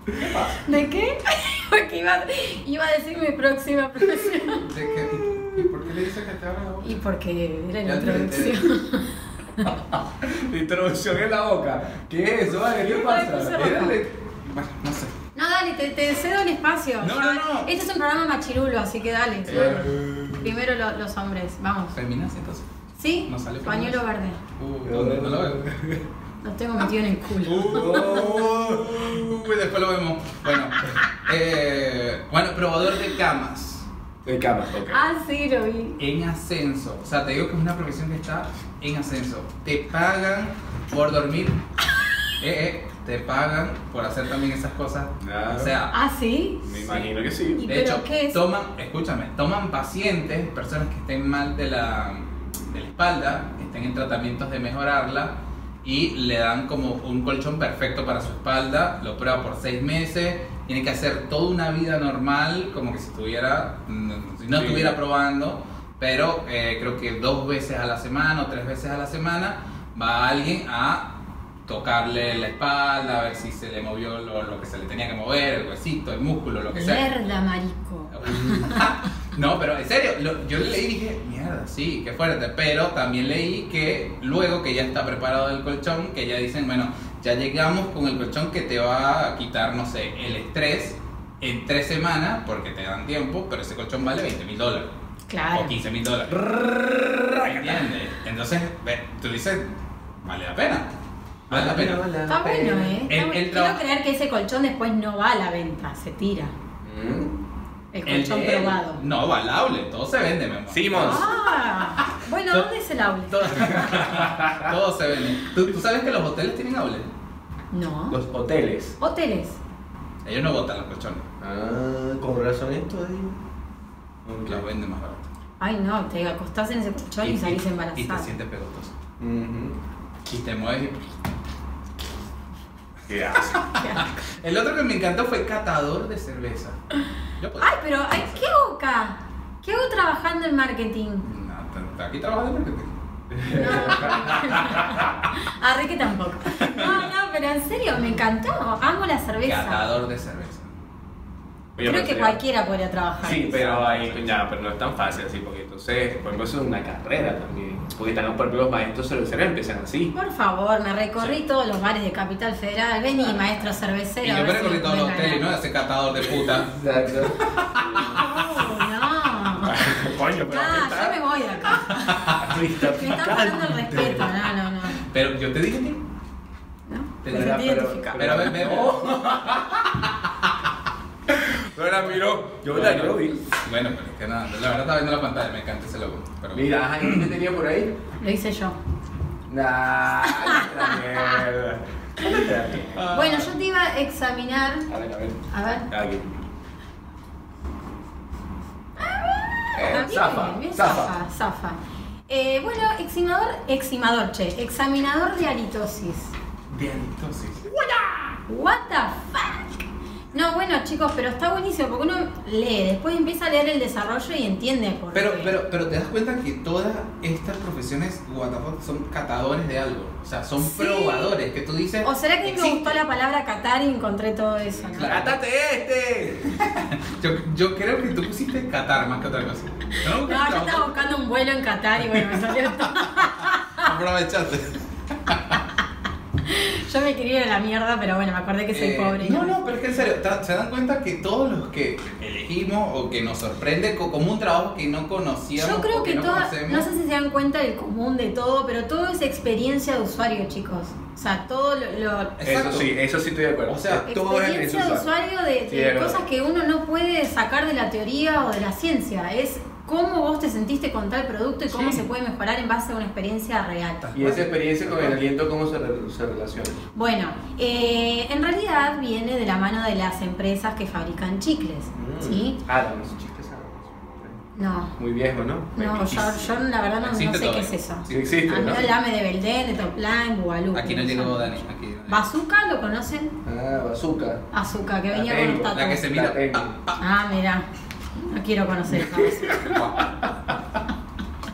Speaker 1: ¿Qué pasa?
Speaker 2: ¿De qué? (laughs) Porque iba, iba a decir mi próxima profesión.
Speaker 1: ¿De qué? ¿Y por qué le dices que te abra la boca?
Speaker 2: Y porque era la
Speaker 1: Ya te-
Speaker 2: introducción. (laughs)
Speaker 3: Introducción en la boca. ¿Qué es eso? Vale, ¿Qué pasa?
Speaker 2: qué
Speaker 1: de- Bueno, no sé.
Speaker 2: No, dale, te, te cedo el espacio.
Speaker 1: No, no, no.
Speaker 2: Este es un programa machirulo, así que dale.
Speaker 1: Eh.
Speaker 2: Primero lo- los hombres, vamos.
Speaker 1: ¿Feminazi entonces?
Speaker 2: ¿Sí?
Speaker 1: No sale
Speaker 2: Pañuelo verde.
Speaker 1: Uh, ¿dónde? No lo veo.
Speaker 2: Lo tengo metido en el culo.
Speaker 1: Uh, Uy, después lo vemos. Bueno, (laughs) eh, bueno, probador de camas
Speaker 3: De cama, ok.
Speaker 2: Ah, sí, lo vi.
Speaker 1: en ascenso. O sea, te digo que es una profesión que está en ascenso. Te pagan por dormir. (laughs) Eh, eh, te pagan por hacer también esas cosas.
Speaker 3: Claro.
Speaker 1: O sea,
Speaker 2: Ah, sí.
Speaker 3: Me imagino que sí.
Speaker 2: ¿Y
Speaker 1: de hecho,
Speaker 2: qué es?
Speaker 1: toman, escúchame, toman pacientes, personas que estén mal de la, de la espalda, que estén en tratamientos de mejorarla y le dan como un colchón perfecto para su espalda, lo prueba por seis meses, tiene que hacer toda una vida normal, como que si estuviera, mm, si no
Speaker 3: Sí.
Speaker 1: estuviera probando, pero eh, creo que dos veces a la semana o tres veces a la semana va alguien a tocarle la espalda, a ver si se le movió lo, lo que se le tenía que mover, el huesito, el músculo, lo que sea.
Speaker 2: Mierda, marico. (laughs)
Speaker 1: No, pero en serio, lo- yo leí y dije, mierda, sí, qué fuerte. Pero también leí que luego que ya está preparado el colchón, que ya dicen, bueno, ya llegamos con el colchón que te va a quitar, no sé, el estrés en tres semanas, porque te dan tiempo, pero ese colchón vale 20 mil dólares
Speaker 2: Claro.
Speaker 1: o 15 mil dólares. ¿Entiendes? Entonces, ve, tú dices, vale la pena. Vale la pena.
Speaker 2: Está bueno, ¿eh? Está
Speaker 1: El-
Speaker 2: bueno.
Speaker 1: el
Speaker 2: Quiero creer que ese colchón después no va a la venta, se tira.
Speaker 3: Mm.
Speaker 2: El
Speaker 1: El
Speaker 2: colchón
Speaker 1: de él,
Speaker 2: probado.
Speaker 1: No, valable, todo se vende, mi amor.
Speaker 3: Simons.
Speaker 2: Ah, bueno, ¿dónde es el aule?
Speaker 1: Todo, todo se vende. ¿Tú, tú sabes que los hoteles tienen outlet?
Speaker 2: No.
Speaker 3: Los hoteles.
Speaker 2: Hoteles.
Speaker 1: Ellos no botan los colchones,
Speaker 3: Ah, con razón esto ahí.
Speaker 1: los venden más barato.
Speaker 2: Ay, no, te acostás en ese colchón y, salís
Speaker 1: Y te
Speaker 2: embarazada.
Speaker 1: sientes pegostoso.
Speaker 3: Ujú.
Speaker 1: Y te mueves y... (laughs) El otro que me encantó fue catador de cerveza. Yo
Speaker 2: Ay, pero, ay, ¿qué hago acá? ¿Qué hago trabajando en marketing?
Speaker 1: No, t- aquí trabajas de marketing.
Speaker 2: No. Arre que tampoco. No, no, pero en serio, me encantó. Amo la cerveza.
Speaker 1: Catador de cerveza.
Speaker 2: Creo
Speaker 3: pero
Speaker 2: que cualquiera podría trabajar.
Speaker 3: Sí, pero ahí, ya, pero no es tan fácil así, porque entonces, por ejemplo, eso es una carrera también. Porque ejemplo, los maestros cerveceros empiezan así.
Speaker 2: Por favor, me recorrí todos los bares de Capital Federal. Vení, maestro cervecero.
Speaker 1: Y yo me
Speaker 2: si
Speaker 1: recorrí
Speaker 2: me
Speaker 1: todos los hoteles, ¿no? Ese catador de puta. (laughs)
Speaker 3: Exacto.
Speaker 2: No, no.
Speaker 3: Coño, pero
Speaker 2: Ah,
Speaker 3: ¿qué
Speaker 2: yo me voy de acá. (laughs)
Speaker 3: Me está
Speaker 2: Me están faltando el respeto. No, no, no.
Speaker 1: Pero yo te dije a ti.
Speaker 2: ¿No?
Speaker 1: Pero
Speaker 2: Me
Speaker 1: era-
Speaker 2: sentí
Speaker 3: pero-
Speaker 2: identificada.
Speaker 1: Pero ven, ven.
Speaker 3: No la miró. Yo la yo lo vi.
Speaker 1: Bueno, pero es que nada, la verdad estaba viendo la pantalla, me encanta ese logo. Pero
Speaker 3: Mira, ajá, ¿y qué tenía por ahí?
Speaker 2: Lo hice yo.
Speaker 3: Nah, (laughs) la mierda.
Speaker 1: Ah.
Speaker 2: Bueno, yo te iba a examinar.
Speaker 3: A ver, a ver.
Speaker 2: A ver.
Speaker 3: Aquí.
Speaker 2: Ah,
Speaker 3: Eh,
Speaker 2: bien,
Speaker 3: zafa,
Speaker 2: bien,
Speaker 3: zafa.
Speaker 2: zafa, zafa. Eh, bueno, examinador, examinador, che, examinador de halitosis.
Speaker 1: De halitosis.
Speaker 2: What the fuck? No, bueno chicos, pero está buenísimo porque uno lee, después empieza a leer el desarrollo y entiende por
Speaker 1: Pero,
Speaker 2: qué.
Speaker 1: pero, pero te das cuenta que todas estas profesiones, what the fuck, son catadores de algo. O sea, son
Speaker 2: Sí.
Speaker 1: probadores que tú dices.
Speaker 2: ¿O será que me gustó la palabra catar y encontré todo eso? ¿no?
Speaker 3: ¡Cátate este! (laughs)
Speaker 1: Yo, yo creo que tú pusiste Qatar más que otra cosa. No,
Speaker 2: No, yo estaba buscando un vuelo en Qatar y bueno, me salió todo. (laughs)
Speaker 1: Aprovechaste. (laughs) (laughs)
Speaker 2: Yo me quería ir a la mierda, pero bueno, me acordé que soy
Speaker 1: Eh,
Speaker 2: pobre.
Speaker 1: No, no, pero es que en serio, se dan cuenta que todos los que elegimos o que nos sorprende co- como un trabajo que no conocíamos.
Speaker 2: Yo creo
Speaker 1: o
Speaker 2: que
Speaker 1: no
Speaker 2: toda,
Speaker 1: conocemos.
Speaker 2: no sé si se dan cuenta del común de todo, pero todo es experiencia de usuario, chicos. O sea, todo lo, lo-
Speaker 1: Exacto.
Speaker 3: Eso sí, eso sí estoy de acuerdo.
Speaker 1: O sea,
Speaker 3: todo es
Speaker 2: experiencia de usuario de, cosas que uno no puede sacar de la teoría o de la ciencia. Es cómo vos te sentiste con tal producto y cómo
Speaker 1: Sí.
Speaker 2: se puede mejorar en base a una experiencia real.
Speaker 3: Y esa experiencia con el aliento, ¿cómo se, re- se relaciona?
Speaker 2: Bueno, eh, en realidad viene de la mano de las empresas que fabrican chicles, ¿sí?
Speaker 3: Ah, no, esos chistes saben.
Speaker 2: No,
Speaker 3: Muy viejo, ¿no?
Speaker 2: no, yo, yo la verdad no, no sé qué es eso.
Speaker 3: Sí existe,
Speaker 2: A mí
Speaker 3: ¿no?
Speaker 2: el AME de Belden, de Topline, Bugalú.
Speaker 1: Aquí no llegó Dani. Aquí,
Speaker 2: Bazooka, ¿lo conocen?
Speaker 3: Ah, bazooka.
Speaker 2: Azúcar, que
Speaker 3: La
Speaker 2: venía con
Speaker 3: tengo,
Speaker 2: los
Speaker 1: la que se mira.
Speaker 3: La tengo.
Speaker 2: Ah, mira. No quiero conocer.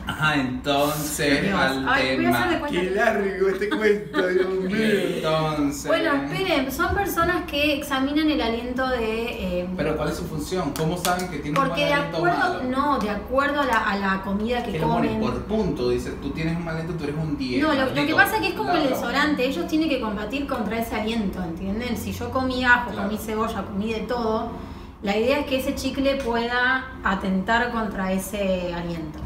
Speaker 1: Ajá, entonces
Speaker 2: Dios.
Speaker 1: al
Speaker 2: Ay, voy a hacer de cuenta.
Speaker 3: Qué largo este cuento, Dios (laughs) mío.
Speaker 1: Entonces.
Speaker 2: Bueno, esperen, son personas que examinan el aliento de... eh,
Speaker 1: Pero ¿cuál es su función? ¿Cómo saben que tiene un
Speaker 2: porque de
Speaker 1: aliento
Speaker 2: acuerdo,
Speaker 1: malo?
Speaker 2: no, de acuerdo a la, a la comida que
Speaker 1: Que lo ponen
Speaker 2: comen.
Speaker 1: por punto, dice, tú tienes un mal aliento, tú eres un 10.
Speaker 2: No, lo, lo que
Speaker 1: maldito.
Speaker 2: pasa es que es como el
Speaker 1: Claro.
Speaker 2: desodorante, ellos tienen que combatir contra ese aliento, ¿entienden? Si yo comí ajo,
Speaker 1: Claro.
Speaker 2: comí cebolla, comí de todo, la idea es que ese chicle pueda atentar contra ese aliento.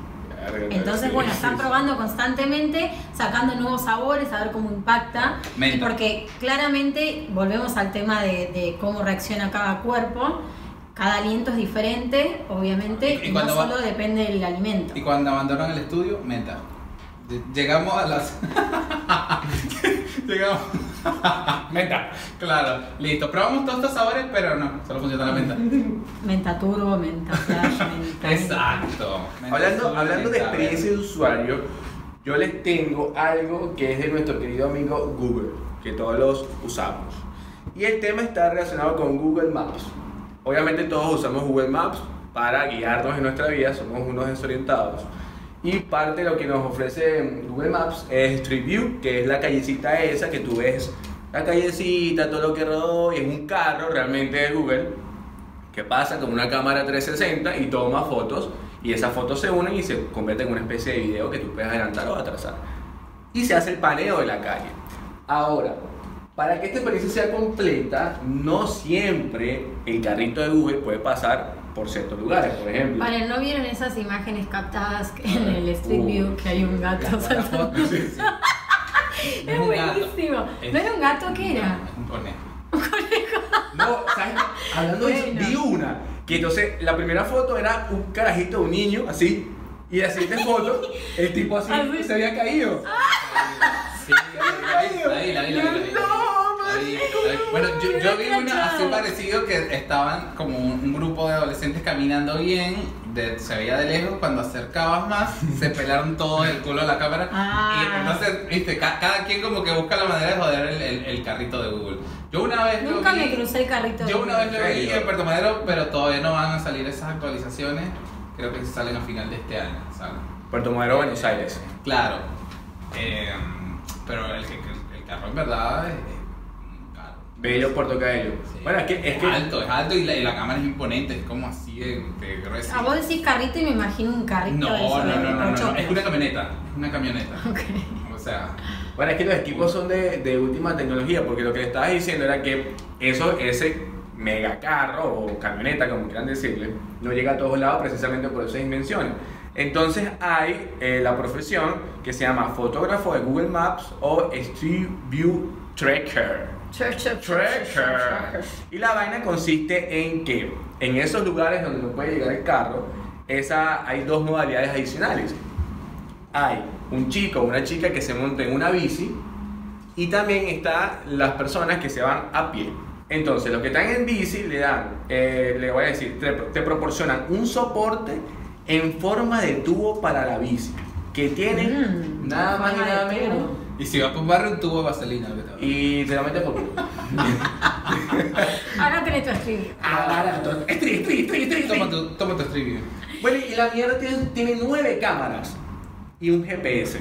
Speaker 2: Entonces, bueno, están probando constantemente, sacando nuevos sabores, a ver cómo impacta.
Speaker 1: Menta.
Speaker 2: Porque claramente, volvemos al tema de, de cómo reacciona cada cuerpo. Cada aliento es diferente, obviamente,
Speaker 1: Y- y
Speaker 2: no solo depende del alimento.
Speaker 1: Y cuando abandonan el estudio, menta. Llegamos a las. (laughs) Llegamos. (laughs)
Speaker 3: Menta.
Speaker 1: Claro, listo. Probamos todos estos sabores, pero no, solo funciona la menta. (laughs)
Speaker 2: Menta turbo, menta flash, menta. (laughs)
Speaker 1: Exacto. Menta
Speaker 3: Hablando,
Speaker 1: azul,
Speaker 3: hablando de experiencia de usuario, yo les tengo algo que es de nuestro querido amigo Google, que todos los usamos. Y el tema está relacionado con Google Maps. Obviamente todos usamos Google Maps para guiarnos en nuestra vida, somos unos desorientados. Y parte de lo que nos ofrece Google Maps es Street View, que es la callecita esa que tú ves, la callecita, todo lo que rodó, y es un carro realmente de Google que pasa con una cámara 360 y toma fotos y esas fotos se unen y se convierten en una especie de video que tú puedes adelantar o atrasar. Y se hace el paneo de la calle. Ahora, para que esta experiencia sea completa, no siempre el carrito de Google puede pasar por ciertos lugares, por ejemplo.
Speaker 2: Vale, ¿no vieron esas imágenes captadas en el Street
Speaker 3: Uh,
Speaker 2: View que hay un gato saltando?
Speaker 1: foto, sí, sí. (laughs)
Speaker 2: Es
Speaker 1: No un gato,
Speaker 2: buenísimo.
Speaker 1: es-
Speaker 2: ¿No era un gato? ¿Qué era?
Speaker 1: Es un conejo. (laughs)
Speaker 3: No, ¿sabes? Hablando de eso, vi una. Que entonces la primera foto era un carajito de un niño, así. Y la siguiente foto, (laughs) el tipo así,
Speaker 2: Así.
Speaker 3: se había caído.
Speaker 1: Sí, la vi, la vi, la vi, la vi, la Bueno, yo, yo vi una así parecido que estaban como un, un grupo de adolescentes caminando bien, de- se veía de lejos, cuando acercabas más, (laughs) se pelaron todo el culo a la cámara.
Speaker 2: Ah.
Speaker 1: Y entonces, viste, ca- cada quien como que busca la manera de joder el, el- el carrito de Google. Yo una vez lo
Speaker 2: Nunca
Speaker 1: vi-
Speaker 2: me crucé el carrito.
Speaker 1: Yo una vez lo vi en Puerto Madero, pero todavía no van a salir esas actualizaciones. Creo que salen a final de este año, ¿sabes?
Speaker 3: Puerto Madero, Buenos Aires.
Speaker 1: Claro. Eh, pero el, el- el carro en verdad es.
Speaker 3: Bello Puerto Cabello.
Speaker 1: Sí.
Speaker 3: Bueno, es que, es que
Speaker 1: alto, es alto y la, y la cámara es imponente, es como así de, de gruesa.
Speaker 2: A vos decís carrito y me imagino un carrito
Speaker 1: No, no, no, no, no, no, es una camioneta, es una camioneta.
Speaker 2: Ok.
Speaker 1: O sea,
Speaker 3: Bueno, es que los equipos son de, de última tecnología, porque lo que le estabas diciendo era que eso, ese mega carro o camioneta, como quieran decirle, no llega a todos lados precisamente por esas dimensiones. Entonces hay eh, la profesión que se llama fotógrafo de Google Maps o Street View Tracker.
Speaker 2: Tracker.
Speaker 3: Tracker. Y la vaina consiste en que en esos lugares donde no puede llegar el carro, esa, hay dos modalidades adicionales. Hay un chico o una chica que se monta en una bici y también está las personas que se van a pie. Entonces, los que están en bici le dan, eh, le voy a decir, te, te proporcionan un soporte en forma de tubo para la bici, que tiene
Speaker 2: Mm,
Speaker 3: nada más y nada menos
Speaker 1: y si vas por un barrio, un tubo de vaselina.
Speaker 3: y te lo metes por culo.
Speaker 2: Acá tenés tu stream.
Speaker 3: Ah, barato. Estri, estri, estri, estri, estri.
Speaker 1: Toma tu, toma tu View.
Speaker 3: Bueno, y la mierda tiene, tiene nueve cámaras y un GPS.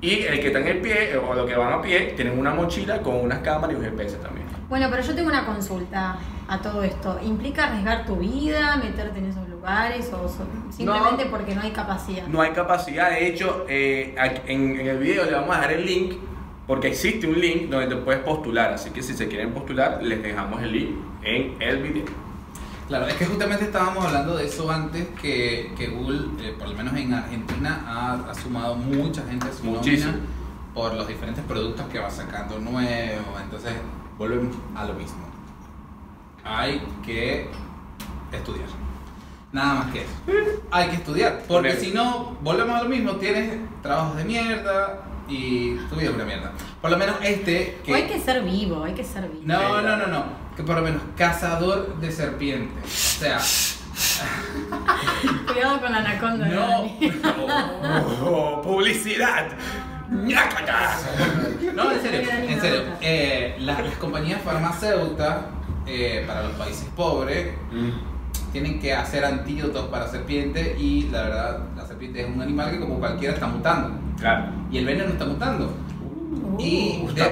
Speaker 3: Y el que está en el pie, eh, o los que van a pie, tienen una mochila con unas cámaras y un GPS también.
Speaker 2: Bueno, pero yo tengo una consulta a todo esto. ¿Implica arriesgar tu vida, meterte en esos lugares o so- simplemente
Speaker 3: No.
Speaker 2: porque no hay capacidad?
Speaker 3: No hay capacidad, de hecho, eh, en, en el video le vamos a dejar el link, porque existe un link donde te puedes postular. Así que si se quieren postular, les dejamos el link en el video.
Speaker 1: Claro, es que justamente estábamos hablando de eso antes, que, que Google, eh, por lo menos en Argentina, ha, ha sumado mucha gente a su
Speaker 3: Muchísimo.
Speaker 1: nómina por los diferentes productos que va sacando nuevos. Entonces, volvemos a lo mismo. Hay que estudiar. Nada más que eso. Hay que estudiar. Porque si no, volvemos a lo mismo. Tienes trabajos de mierda y tu vida es una mierda. Por lo menos este que...
Speaker 2: O hay que ser vivo, hay que ser vivo.
Speaker 1: No, no, no, no. Que por lo menos cazador de serpientes. O sea, (laughs)
Speaker 2: Cuidado con la anaconda.
Speaker 1: no.
Speaker 2: Dani. (laughs)
Speaker 3: Oh, publicidad.
Speaker 1: No, en serio, en serio. Eh, las, las compañías farmacéuticas eh, para los países pobres tienen que hacer antídotos para serpientes y la verdad, la serpiente es un animal que como cualquiera está mutando.
Speaker 3: Claro.
Speaker 1: Y el veneno está mutando. Y
Speaker 2: Uh,
Speaker 1: de,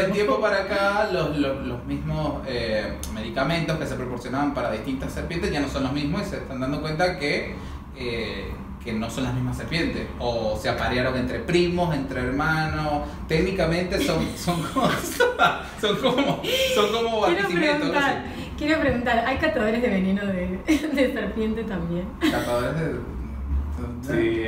Speaker 1: de un tiempo para acá, los, los- los mismos eh, medicamentos que se proporcionaban para distintas serpientes ya no son los mismos y se están dando cuenta que, eh, que no son las mismas serpientes. O se aparearon entre primos, entre hermanos. Técnicamente son, son, como, (laughs) son como, son como
Speaker 2: Quiero quiero preguntar, ¿hay catadores de veneno de, (laughs) de serpiente también?
Speaker 1: Catadores de.
Speaker 3: Sí.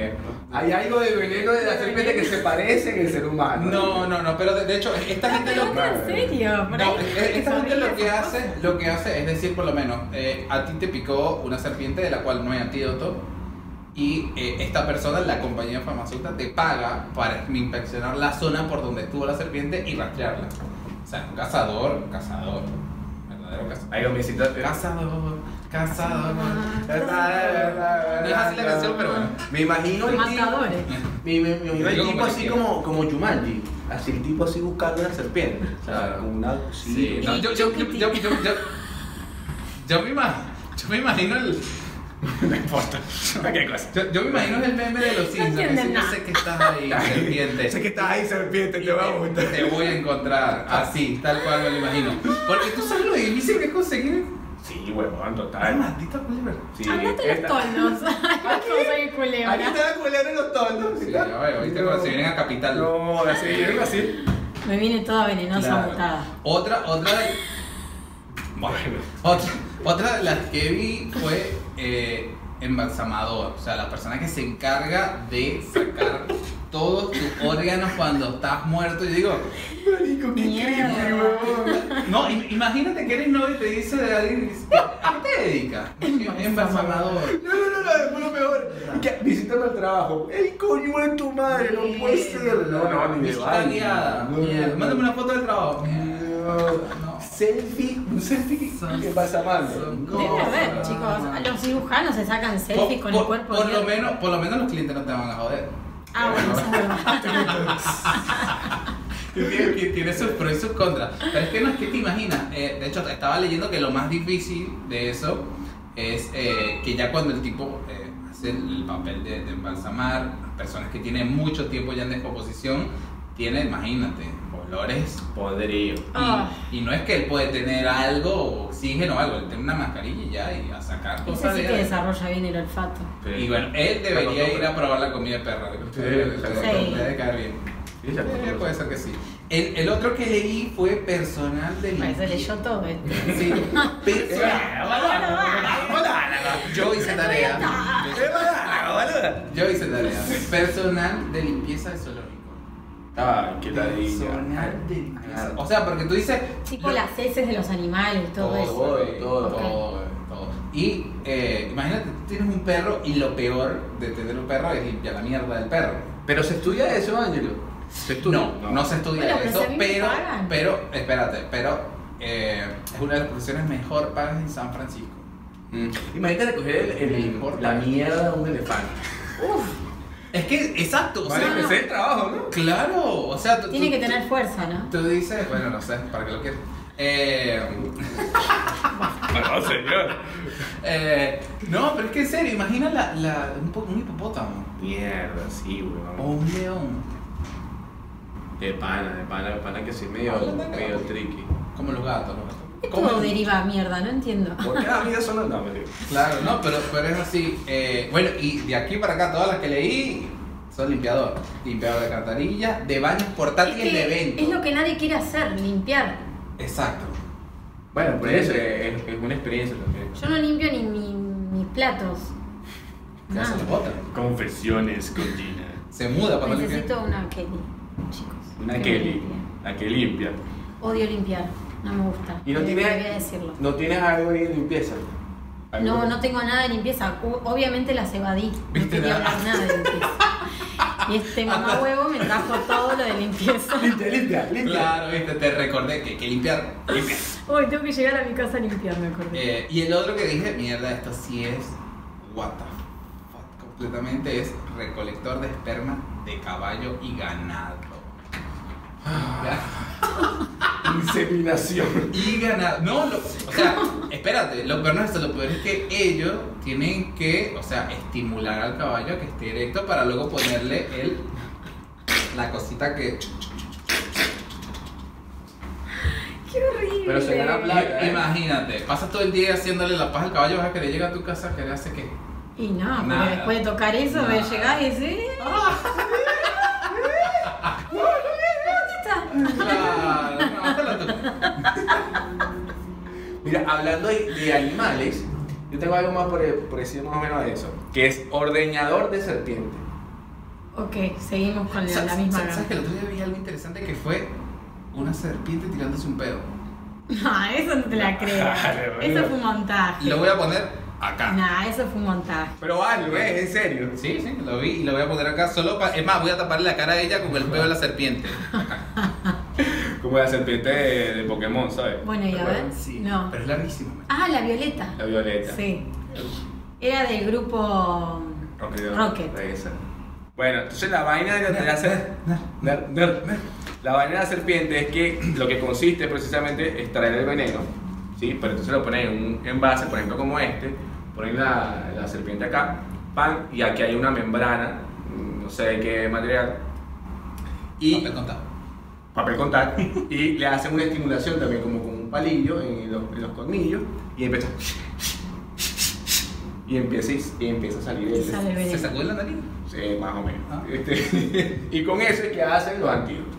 Speaker 3: Hay algo de veneno de la serpiente que se parece en el ser humano.
Speaker 1: No, no, no, pero de, de hecho, esta
Speaker 2: No,
Speaker 1: gente lo
Speaker 2: pregunta en serio.
Speaker 1: No, esta gente lo que hace,
Speaker 2: cosas.
Speaker 1: lo que hace es decir, por lo menos, eh, a ti te picó una serpiente de la cual no hay antídoto y eh, esta persona, la compañía farmacéutica, te paga para inspeccionar la zona por donde estuvo la serpiente y rastrearla. O sea, un cazador, verdadero cazador.
Speaker 3: Ahí mi cita.
Speaker 1: Cazador, cazador. No es así la canción, pero bueno.
Speaker 3: Me imagino el tipo.
Speaker 2: Matadores.
Speaker 3: Me, me, me imagino el tipo
Speaker 1: como
Speaker 3: así como, como Jumanji. Así el tipo así buscando una serpiente. O sea, con una.
Speaker 1: Sí, no, yo, yo, yo, yo, yo, yo, yo me imagino, yo me imagino el, (laughs)
Speaker 3: No importa. ¿Qué cosa?
Speaker 1: yo, yo me imagino el meme de los Simpsons, dice, yo sé que estás ahí, (laughs) serpiente.
Speaker 3: Sé que estás ahí, serpiente, te va a gustar.
Speaker 1: te voy a encontrar, así, tal cual me lo imagino. Porque tú sabes lo difícil que es conseguir.
Speaker 3: Sí, huevón,
Speaker 1: Ay,
Speaker 3: total.
Speaker 1: maldita culebra.
Speaker 3: Sí,
Speaker 2: Andate los toldos. (laughs) No soy culebra.
Speaker 3: Aquí está la culebra en los tontos.
Speaker 1: Sí, ya veo, viste cuando se vienen a Capital.
Speaker 3: No, así, vienen así.
Speaker 2: Me viene toda venenosa
Speaker 1: Claro.
Speaker 2: mutada.
Speaker 1: Otra, otra otra, otra de las que vi fue eh, embalsamador, o sea, la persona que se encarga de sacar (laughs) todos tus órganos cuando estás muerto. Y digo,
Speaker 3: Marico, qué creepy, huevón.
Speaker 1: no, im- imagínate que eres novio y te dice de alguien, ¿a qué te dedicas? (laughs) Embalsamador.
Speaker 3: No, no, no, no, después lo peor. Y que visítame al trabajo. El coño de tu madre, no puede ser. No, no, ni no,
Speaker 1: Mándame una foto del trabajo.
Speaker 3: Selfie, un selfie
Speaker 1: Son-
Speaker 3: que pasa mal.
Speaker 2: Debe haber, chicos. Los cirujanos se sacan selfies con el cuerpo.
Speaker 1: por lo menos, por lo menos los clientes no te van a joder.
Speaker 2: Ah, bueno, verdad. (laughs)
Speaker 1: Tiene, sus pros y sus contras. Pero es que no es que te imaginas. eh, de hecho, estaba leyendo que lo más difícil de eso es eh, que ya cuando el tipo eh, hace el, el papel de, de embalsamar, las personas que tienen mucho tiempo ya en descomposición, tiene, imagínate, olores.
Speaker 3: Podrío.
Speaker 1: Y,
Speaker 2: Ah.
Speaker 1: y no es que él puede tener algo, oxígeno o algo, él tiene una mascarilla y ya, y a sacar
Speaker 2: Ese
Speaker 1: cosas
Speaker 2: sí
Speaker 1: de
Speaker 2: que
Speaker 1: ahí.
Speaker 2: desarrolla bien el olfato.
Speaker 1: Y bueno, él debería ir a probar la comida de perra.
Speaker 3: Sí,
Speaker 1: Le
Speaker 2: sí.
Speaker 1: debe caer bien. Eh, puede ser que sí. El, el otro que leí fue personal de
Speaker 2: Parece
Speaker 1: limpieza.
Speaker 2: leyó todo esto.
Speaker 1: Sí, (laughs) personal. Yo hice tarea. Yo hice tarea. Personal de limpieza de zoológico.
Speaker 3: Ay, qué ladilla.
Speaker 1: O sea, porque tú dices.
Speaker 2: Tipo
Speaker 1: lo-
Speaker 2: las heces de los animales todo, eso.
Speaker 1: todo, todo,
Speaker 2: Ok.
Speaker 1: todo, todo. Y eh, imagínate, tú tienes un perro y lo peor de tener un perro es limpiar la mierda del perro.
Speaker 3: Pero se estudia eso, Ángelo. Se estudia.
Speaker 1: No, no, se estudia
Speaker 2: Bueno, pero
Speaker 1: eso, pero,
Speaker 2: pagan.
Speaker 1: pero, espérate, pero eh, es una de las profesiones mejor pagas en San Francisco.
Speaker 3: Mm. Imagínate coger el, el- la mierda de un elefante.
Speaker 1: Es que, exacto, o
Speaker 3: Vale,
Speaker 1: sea,
Speaker 3: empecé el trabajo, ¿no?
Speaker 1: claro, o sea, tú,
Speaker 2: Tiene que tener fuerza, ¿no?
Speaker 1: Tú dices, bueno, no sé, para qué lo quieres. Eh, (laughs)
Speaker 3: No, señor.
Speaker 1: eh, no, pero es que en serio, imagina la, la, un, un hipopótamo
Speaker 3: Mierda, sí,
Speaker 1: o
Speaker 3: weón.
Speaker 1: un león,
Speaker 3: De pana, de pana, de pana que sí, medio, medio tricky.
Speaker 1: como los gatos. Los gatos.
Speaker 2: Es todo deriva a mierda, no entiendo.
Speaker 3: ¿Por qué amigas son no, me digo.
Speaker 1: Claro, no, pero, pero es así. eh, bueno, y de aquí para acá, todas las que leí son limpiador. Limpiador de alcantarilla, de baños
Speaker 2: Es,
Speaker 1: portátiles de
Speaker 2: que
Speaker 1: evento.
Speaker 2: es lo que nadie quiere hacer, limpiar.
Speaker 1: Exacto.
Speaker 3: Bueno, por eso es, es una experiencia también.
Speaker 2: Yo no limpio ni mi- mis platos.
Speaker 1: ¿Qué hace
Speaker 2: Nada.
Speaker 1: la bota?
Speaker 3: Confesiones con Gina.
Speaker 1: Se muda cuando limpia.
Speaker 2: Necesito una Kelly, chicos.
Speaker 3: Una Kelly, la que limpia.
Speaker 2: Odio limpiar, no me gusta.
Speaker 3: ¿Y no
Speaker 2: Eh,
Speaker 3: tienes, no tienes algo ahí de limpieza? ¿Algo?
Speaker 2: No, no tengo nada de limpieza. Obviamente las evadí. No
Speaker 1: ¿Viste
Speaker 2: quería
Speaker 1: nada?
Speaker 2: hablar nada de limpieza. Y (laughs) este mamá huevo me trajo todo lo de limpieza. (laughs)
Speaker 3: Limpia, limpia, limpia.
Speaker 1: Claro, viste, te recordé que, que limpiar. Limpia.
Speaker 2: Uy, tengo que llegar a mi casa a limpiar, me acordé.
Speaker 1: Eh, y el otro que dije, mierda, esto sí es. What the fuck, completamente es recolector de esperma de caballo y ganado.
Speaker 3: Inseminación.
Speaker 1: Y ganado. No, lo- o sea, espérate, lo peor no es eso, lo peor es que ellos tienen que, o sea, estimular al caballo a que esté erecto para luego ponerle el, la cosita que.
Speaker 2: ¡Qué horrible!
Speaker 3: Pero se gana plata. ¿eh?
Speaker 1: Imagínate, pasas todo el día haciéndole la paz al caballo, vas a querer llegar a tu casa, que le hace qué?
Speaker 2: Y no, porque
Speaker 1: Nada.
Speaker 2: después de tocar eso, me llegás y decís. (laughs) (laughs) (laughs)
Speaker 3: Mira, hablando de, de animales, yo tengo algo más por, por decir más o menos de eso, que es ordeñador de serpiente.
Speaker 2: Ok, seguimos con la,
Speaker 1: ¿Sabes-
Speaker 2: la misma
Speaker 1: ¿Sabes que el otro día vi algo interesante que fue una serpiente tirándose un pedo?
Speaker 2: No, (laughs) eso no te la (laughs) creo.
Speaker 3: Claro,
Speaker 2: Eso fue un montaje.
Speaker 1: Lo voy a poner acá.
Speaker 2: Nah, eso fue un montaje.
Speaker 3: Pero vale, ¿ves? En serio.
Speaker 1: Sí, sí, lo vi y lo voy a poner acá solo para... Es más, voy a taparle la cara a ella con el pelo de la serpiente. (laughs)
Speaker 3: Como la serpiente de, de Pokémon, ¿sabes?
Speaker 2: Bueno, y a ver.
Speaker 1: Sí,
Speaker 2: No.
Speaker 1: pero es larguísimo. man.
Speaker 2: Ah, la violeta.
Speaker 3: La violeta.
Speaker 2: Sí. Era del grupo
Speaker 3: Rocket.
Speaker 2: Rocket.
Speaker 3: Esa. Bueno, entonces la vaina de la, de la ser- ner- ner- la vaina de la serpiente es que lo que consiste precisamente es extraer el veneno, ¿sí? Pero entonces lo ponen en un envase, por ejemplo como este, ponen la, la serpiente acá, pan, y aquí hay una membrana, mm, no sé de qué material, y
Speaker 1: Papel contado.
Speaker 3: papel contact, y le hacen una estimulación también como con un palillo en los, en los colmillos, y empieza... Y empieza, y empieza a salir el,
Speaker 1: ¿Se sacó la nariz?
Speaker 3: Sí, más o menos.
Speaker 1: Ah.
Speaker 3: Este, (laughs) y con eso es que hacen los antídotos.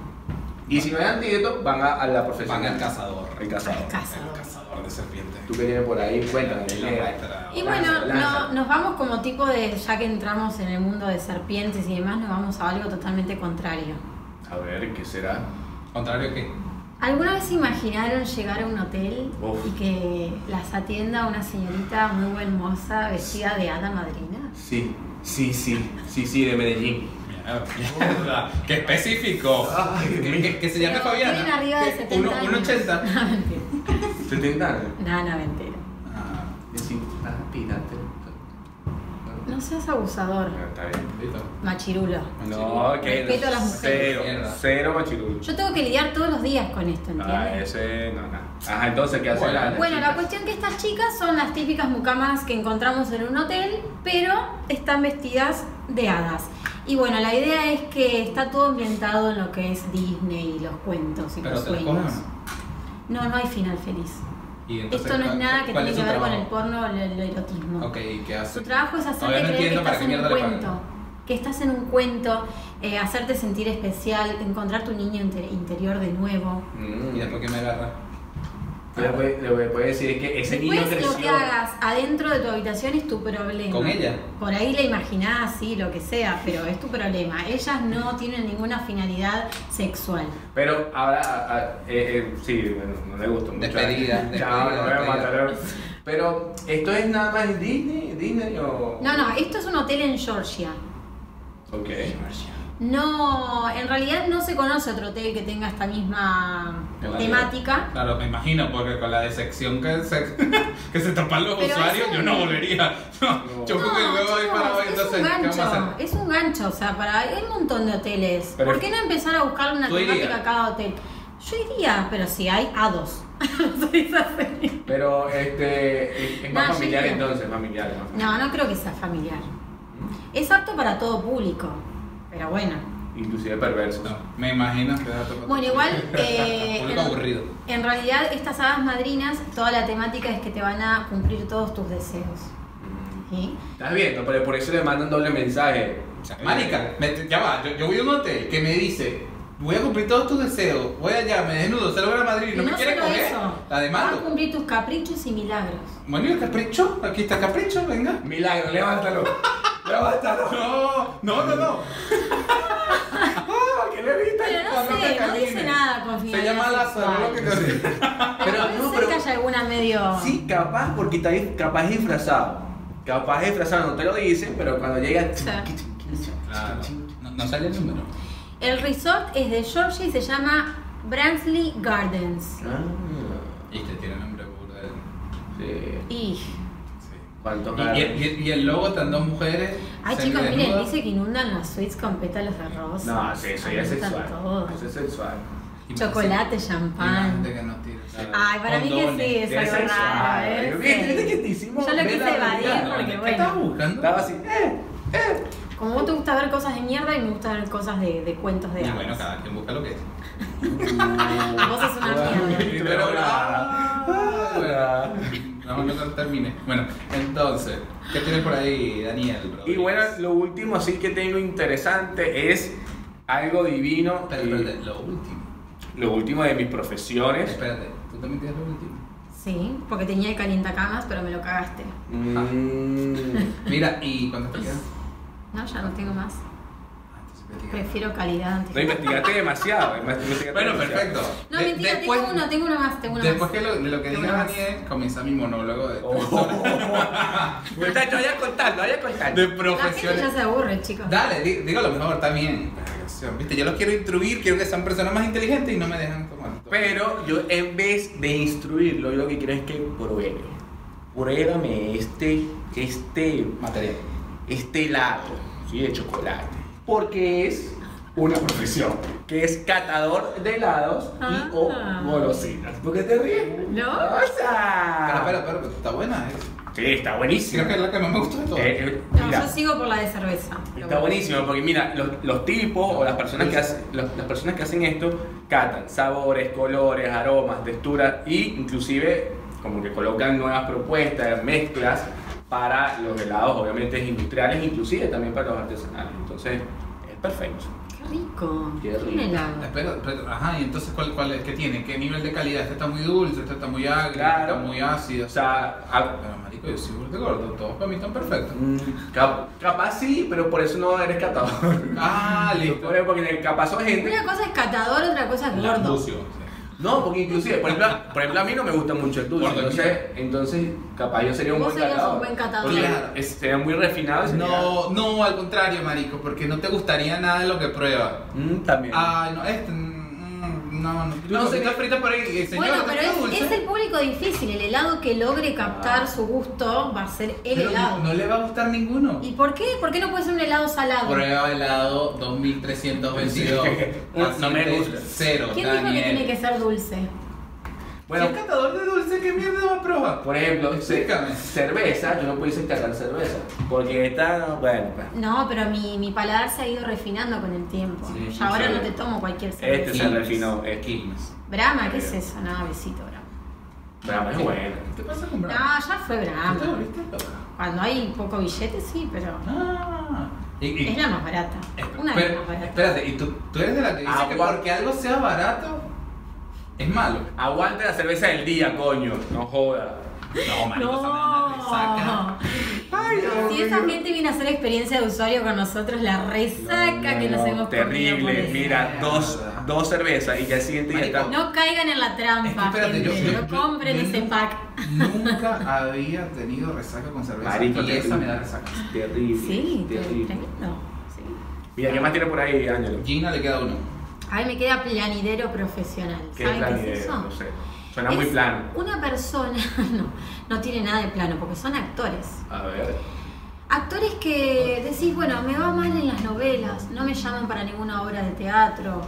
Speaker 3: Y si no hay antídotos, van a, a la
Speaker 1: Van
Speaker 3: profesional.
Speaker 1: al cazador.
Speaker 3: El cazador.
Speaker 2: Al cazador.
Speaker 1: El cazador de serpientes.
Speaker 3: Tú que tienes por ahí, cuéntame.
Speaker 1: Y
Speaker 2: bueno, no- nos vamos como tipo de, ya que entramos en el mundo de serpientes y demás, nos vamos a algo totalmente contrario.
Speaker 3: A ver, ¿qué será?
Speaker 1: ¿Contrario qué?
Speaker 2: ¿Alguna vez se imaginaron llegar a un hotel
Speaker 3: Uf.
Speaker 2: y que las atienda una señorita muy buen moza vestida de hada madrina?
Speaker 3: Sí, sí, sí, sí, sí, de Medellín.
Speaker 1: ¡Qué específico!
Speaker 3: Ay,
Speaker 1: que, que- que se
Speaker 2: Pero
Speaker 1: Fabiana.
Speaker 2: arriba de
Speaker 1: Que
Speaker 2: 70
Speaker 1: uno-
Speaker 2: años.
Speaker 1: 1,80.
Speaker 2: No, mentira.
Speaker 3: 70 años.
Speaker 2: No, no, mentira.
Speaker 1: Ah,
Speaker 3: ah.
Speaker 2: No seas abusador,
Speaker 3: Ah, Está bien.
Speaker 1: listo.
Speaker 2: machirulo.
Speaker 3: No, que
Speaker 2: Respeto a las mujeres.
Speaker 3: Cero, cero machirulo.
Speaker 2: Yo tengo que lidiar todos los días con esto,
Speaker 3: Ah,
Speaker 2: ¿entiendes?
Speaker 3: ese, no, no. Ajá, entonces, ¿qué hace
Speaker 1: Bueno.
Speaker 3: la
Speaker 2: Bueno, la cuestión que estas chicas son las típicas mucamas que encontramos en un hotel, pero están vestidas de hadas. Y bueno, la idea es que está todo ambientado en lo que es Disney y los cuentos y
Speaker 1: Pero
Speaker 2: los sueños.
Speaker 1: cogen.
Speaker 2: No, no hay final feliz.
Speaker 1: Y entonces,
Speaker 2: Esto no es
Speaker 1: ¿cuál-
Speaker 2: nada que tiene
Speaker 1: es
Speaker 2: que ver con el porno o el, el erotismo.
Speaker 1: Ok, ¿y qué hace?
Speaker 2: Su trabajo es hacerte creer que estás en un cuento, que estás en un cuento, eh, hacerte sentir especial, encontrar tu niño inter- interior de nuevo.
Speaker 3: Mm.
Speaker 1: ¿Y después qué me agarra?
Speaker 3: Le voy, le voy a poder decir que ese niño
Speaker 2: Después
Speaker 3: creció.
Speaker 2: lo que hagas adentro de tu habitación es tu problema.
Speaker 1: ¿Con ella?
Speaker 2: Por ahí la imaginás, sí, lo que sea, pero es tu problema. Ellas no tienen ninguna finalidad sexual.
Speaker 3: Pero ahora, a- a- eh, eh, sí, bueno, no le gusta mucho.
Speaker 1: Despedida, (laughs)
Speaker 3: Ya,
Speaker 1: despedida,
Speaker 3: no voy a
Speaker 1: despedida.
Speaker 3: matar. Pero, ¿esto es nada más Disney? ¿Disney o...?
Speaker 2: No, no, esto es un hotel en Georgia.
Speaker 3: Ok.
Speaker 2: No, en realidad no se conoce otro hotel que tenga esta misma
Speaker 1: Claro.
Speaker 2: temática.
Speaker 1: Claro, me imagino, porque con la decepción que se, (laughs) que se tapan los
Speaker 2: Pero
Speaker 1: usuarios,
Speaker 2: un-
Speaker 1: yo no volvería. (laughs) No, yo
Speaker 2: No, chicos,
Speaker 1: para hoy,
Speaker 2: es
Speaker 1: entonces,
Speaker 2: un
Speaker 1: ¿qué vamos a
Speaker 2: gancho,
Speaker 1: hacer?
Speaker 2: es un gancho, o sea, para hay un montón de hoteles.
Speaker 3: Pero-
Speaker 2: ¿Por qué no empezar a buscar una
Speaker 1: ¿Tú
Speaker 2: temática
Speaker 1: irías?
Speaker 2: a cada hotel? Yo iría, pero si hay a dos. (laughs)
Speaker 3: Pero, este, es, más
Speaker 2: No,
Speaker 3: familiar entonces, familiar. más familiar.
Speaker 2: No, no creo que sea familiar. Es apto para todo público, pero bueno.
Speaker 3: Inclusive perversos.
Speaker 1: No, me imagino que va a tocar-
Speaker 2: Bueno, igual, (laughs) eh, en-
Speaker 1: aburrido.
Speaker 2: En realidad, estas hadas madrinas, toda la temática es que te van a cumplir todos tus deseos. ¿sí?
Speaker 3: ¿Estás viendo? Pero por eso le mandan doble mensaje.
Speaker 1: O sea, marica, me- ya va, yo, yo voy a un hotel que me dice, voy a cumplir todos tus deseos, voy allá, me desnudo, se lo voy a Madrid,
Speaker 2: Y
Speaker 1: no, me quiere
Speaker 2: solo
Speaker 1: coger,
Speaker 2: eso,
Speaker 1: la
Speaker 2: va a cumplir tus caprichos y milagros.
Speaker 1: Bueno, ¿y el capricho? Aquí está el capricho, venga.
Speaker 3: Milagro, levántalo. (laughs)
Speaker 1: No, no, no, no.
Speaker 3: Ah, ¿Qué le viste?
Speaker 2: Pero no
Speaker 1: Cuando
Speaker 2: sé,
Speaker 1: te
Speaker 2: no
Speaker 1: camine.
Speaker 2: dice nada con
Speaker 1: Se
Speaker 2: finalidad
Speaker 1: llama Lázaro,
Speaker 2: sexual.
Speaker 1: lo que te
Speaker 2: Pero,
Speaker 3: Pero
Speaker 2: puede
Speaker 3: no,
Speaker 2: ser
Speaker 3: pero-
Speaker 2: que haya alguna medio...
Speaker 3: Sí, capaz, porque está ahí- capaz es disfrazado. Capaz es disfrazado, no te lo dicen, pero cuando llega.
Speaker 1: Claro, no, no sale el número.
Speaker 2: El resort es de Georgia y se llama Bransley Gardens.
Speaker 3: Ah,
Speaker 1: Y te tiene nombre burda.
Speaker 3: sí.
Speaker 2: Y...
Speaker 1: Sí.
Speaker 3: ¿Cuántos
Speaker 1: Y, y, y- y el logo están dos mujeres.
Speaker 2: Ay chicos, miren, dice que inundan las suites con pétalos de rosa.
Speaker 3: No, sí, eso ya es sexual.
Speaker 2: todo.
Speaker 3: Eso es sexual.
Speaker 1: Y
Speaker 2: Chocolate, champán.
Speaker 1: no.
Speaker 2: Ay, para mí que sí, es algo
Speaker 3: sexual.
Speaker 2: raro. ¿eh?
Speaker 3: ¿Viste? ¿Viste que te hicimos
Speaker 2: Yo lo quise evadir porque
Speaker 1: ¿Qué
Speaker 2: bueno.
Speaker 1: estás buscando?
Speaker 3: Estaba así, eh, eh.
Speaker 2: Como vos te gusta ver cosas de mierda y me gusta ver cosas de, de cuentos de
Speaker 1: Y
Speaker 2: hadas.
Speaker 1: bueno, cada quien busca lo que es.
Speaker 2: Vos sos una mierda.
Speaker 1: No, no termine. Bueno, entonces, ¿qué tienes por ahí, Daniel?
Speaker 3: Y bueno, lo último así que tengo interesante es algo divino.
Speaker 1: Espérate,
Speaker 3: y
Speaker 1: espérate, lo último.
Speaker 3: Lo último de mis profesiones.
Speaker 1: Espérate, ¿tú también tienes lo último?
Speaker 2: Sí, porque tenía el calientacamas, pero me lo cagaste.
Speaker 3: Mm, (laughs)
Speaker 1: Mira, ¿y cuánto te quedan?
Speaker 2: No, ya no tengo más. Prefiero calidad antes.
Speaker 3: No investigaste demasiado.
Speaker 1: Bueno,
Speaker 3: demasiado.
Speaker 1: perfecto.
Speaker 2: No,
Speaker 1: De-
Speaker 2: mentira,
Speaker 1: después,
Speaker 2: tengo uno, tengo uno más, tengo uno
Speaker 1: después
Speaker 2: más.
Speaker 1: que lo, de lo que diga. Daniel, comienza mi monólogo de,
Speaker 3: Oh. (laughs) Muchachos, vaya contando, vaya contando.
Speaker 1: de
Speaker 2: La gente
Speaker 1: profesiones.
Speaker 2: ya se aburre, chicos.
Speaker 1: Dale, di- digo lo mejor, está bien. Viste, yo los quiero instruir, quiero que sean personas más inteligentes y no me dejan tomar.
Speaker 3: Pero yo en vez de instruirlo, yo lo que quiero es que pruebe. Pruébame este, este,
Speaker 1: material.
Speaker 3: este helado, ¿sí? De chocolate. Porque es una profesión. Que es catador de helados y o
Speaker 2: Ah.
Speaker 3: golosinas. ¿Por qué te ríes?
Speaker 2: No.
Speaker 3: O sea.
Speaker 1: Espera, espera, espera, pero está buena. ¿eh?
Speaker 3: Sí, está buenísimo.
Speaker 1: Creo que es la que más me gustó de todas.
Speaker 3: Eh, eh,
Speaker 2: No, yo sigo por la de cerveza.
Speaker 3: Está buenísimo porque mira, los, los tipos o las personas, que hacen, los- las personas que hacen esto catan sabores, colores, aromas, texturas e inclusive como que colocan nuevas propuestas, mezclas para los helados obviamente industriales, inclusive también para los artesanales. Entonces es perfecto.
Speaker 2: Qué rico.
Speaker 3: Qué
Speaker 2: Un
Speaker 3: rico.
Speaker 2: helado.
Speaker 1: Ajá, y entonces ¿cuál, cuál es? ¿Qué tiene? ¿Qué nivel de calidad? Este está muy dulce, este está muy agrio,
Speaker 3: Claro.
Speaker 1: este está muy ácido.
Speaker 3: O sea, a-
Speaker 1: Pero marico, yo soy de gordo, todos para mí están perfectos.
Speaker 3: mm, cap- capaz sí, pero por eso no eres catador.
Speaker 1: Ah, (laughs) listo.
Speaker 3: Por- Porque capaz son gente
Speaker 2: Una cosa es catador, otra cosa es gordo.
Speaker 1: Sí.
Speaker 3: No, porque inclusive, por ejemplo, por ejemplo, a mí no me gusta mucho el dulce, entonces, entonces capaz yo sería un buen
Speaker 2: serías
Speaker 3: catador.
Speaker 2: un buen catador.
Speaker 3: Porque
Speaker 1: Claro.
Speaker 3: es- sería muy refinado y sería-
Speaker 1: No, no, al contrario, marico, porque no te gustaría nada de lo que prueba.
Speaker 3: Mm, también.
Speaker 1: Ay, no, este, no, no.
Speaker 3: No qué-
Speaker 1: qué frita por ahí, eh, señor,
Speaker 2: Bueno,
Speaker 1: ¿te
Speaker 2: pero es,
Speaker 1: dulce?
Speaker 2: es el público difícil. El helado que logre captar
Speaker 3: Ah.
Speaker 2: su gusto va a ser el
Speaker 1: Pero
Speaker 2: helado.
Speaker 1: no le va a gustar ninguno.
Speaker 2: ¿Y por qué? ¿Por qué no puede ser un helado salado?
Speaker 1: Prueba helado 2322.
Speaker 3: No, me gusta.
Speaker 1: Cero,
Speaker 2: ¿Quién dijo que tiene que ser dulce?
Speaker 3: Bueno,
Speaker 1: Si es catador de dulce, ¿qué mierda va a probar?
Speaker 3: por ejemplo,
Speaker 1: Explícame.
Speaker 3: cerveza, yo no pudiese catar cerveza. Porque esta, no, bueno, pues,
Speaker 2: No, pero mi, mi paladar se ha ido refinando con el tiempo.
Speaker 1: Sí,
Speaker 2: ya ahora
Speaker 3: sí.
Speaker 2: no te tomo cualquier cerveza.
Speaker 3: Este se refinó, es
Speaker 1: Quilmes.
Speaker 2: Brahma, ¿qué es eso? No, besito, Brahma.
Speaker 3: Brahma es bueno.
Speaker 1: ¿Qué pasa con
Speaker 2: No,
Speaker 1: Brahma?
Speaker 2: ya fue
Speaker 1: ¿Tú te
Speaker 2: Brahma.
Speaker 1: volviste loca?
Speaker 2: Cuando hay poco billete, sí, pero
Speaker 1: Ah. Y- y-
Speaker 2: es la más barata. Una de
Speaker 1: Espera-
Speaker 2: las más baratas.
Speaker 1: Espérate, ¿y tú, tú eres de la que dice que
Speaker 3: Agua.
Speaker 1: porque algo sea barato es malo?
Speaker 3: Aguante la cerveza del día, coño. No joda.
Speaker 1: No, marico, esa
Speaker 2: No.
Speaker 1: una resaca.
Speaker 2: Si esa gente viene a hacer experiencia de usuario con nosotros, la resaca que nos hemos
Speaker 3: Terrible. Mira, dos, dos cervezas y ya el siguiente
Speaker 1: Marico,
Speaker 3: está.
Speaker 2: No caigan en la
Speaker 1: Es que
Speaker 2: trampa,
Speaker 1: espérate, yo,
Speaker 2: gente.
Speaker 1: yo-
Speaker 2: no compren
Speaker 1: yo
Speaker 2: ese pack.
Speaker 1: Nunca había tenido resaca con cerveza
Speaker 3: Marico,
Speaker 1: y esa me da resaca.
Speaker 3: Terrible.
Speaker 2: Sí,
Speaker 3: terrible.
Speaker 2: tremendo. Sí.
Speaker 3: Mira, ¿qué más tiene por ahí, Ángelo?
Speaker 1: Gina le queda uno.
Speaker 2: A mí me queda planidero profesional.
Speaker 3: ¿Qué
Speaker 2: ¿Saben
Speaker 3: plan
Speaker 2: qué es
Speaker 3: de-
Speaker 2: eso?
Speaker 3: No sé. Suena muy plano.
Speaker 2: Una persona, (laughs) no, no tiene nada de plano, porque son actores.
Speaker 3: A ver.
Speaker 2: Actores que decís, bueno, me va mal en las novelas, no me llaman para ninguna obra de teatro,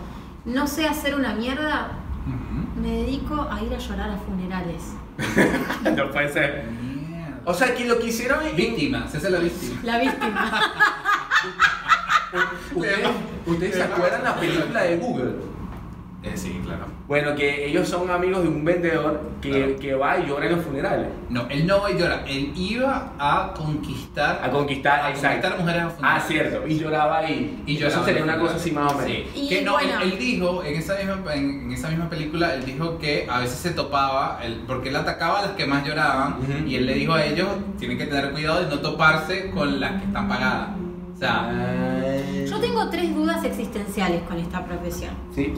Speaker 2: no sé hacer una mierda, me dedico a ir a llorar a funerales. (laughs)
Speaker 3: no puede ser. O sea, que lo que hicieron es.
Speaker 1: Víctima, esa es la víctima.
Speaker 2: La víctima. (laughs) (laughs)
Speaker 3: ¿Ustedes, ¿ustedes se acuerdan la película de Google?
Speaker 1: Eh, sí, claro.
Speaker 3: Bueno, que ellos son amigos de un vendedor que,
Speaker 1: Claro.
Speaker 3: que va y llora en los funerales.
Speaker 1: No, él no va a llorar, él iba a conquistar
Speaker 3: A conquistar,
Speaker 1: a
Speaker 3: exacto.
Speaker 1: conquistar mujeres a
Speaker 3: Ah,
Speaker 1: funerales.
Speaker 3: cierto. Y lloraba ahí.
Speaker 1: Y
Speaker 3: Eso
Speaker 1: lloraba
Speaker 3: sería una cosa así más o menos.
Speaker 1: Sí.
Speaker 2: Y
Speaker 1: que no,
Speaker 2: bueno.
Speaker 1: él, él dijo en esa, misma, en, en esa misma película, él dijo que a veces se topaba, él- porque él atacaba a las que más lloraban,
Speaker 3: Ujú.
Speaker 1: y él le dijo a ellos, tienen que tener cuidado de no toparse con las que están pagadas. O sea,
Speaker 2: Yo tengo tres dudas existenciales con esta profesión.
Speaker 3: Sí.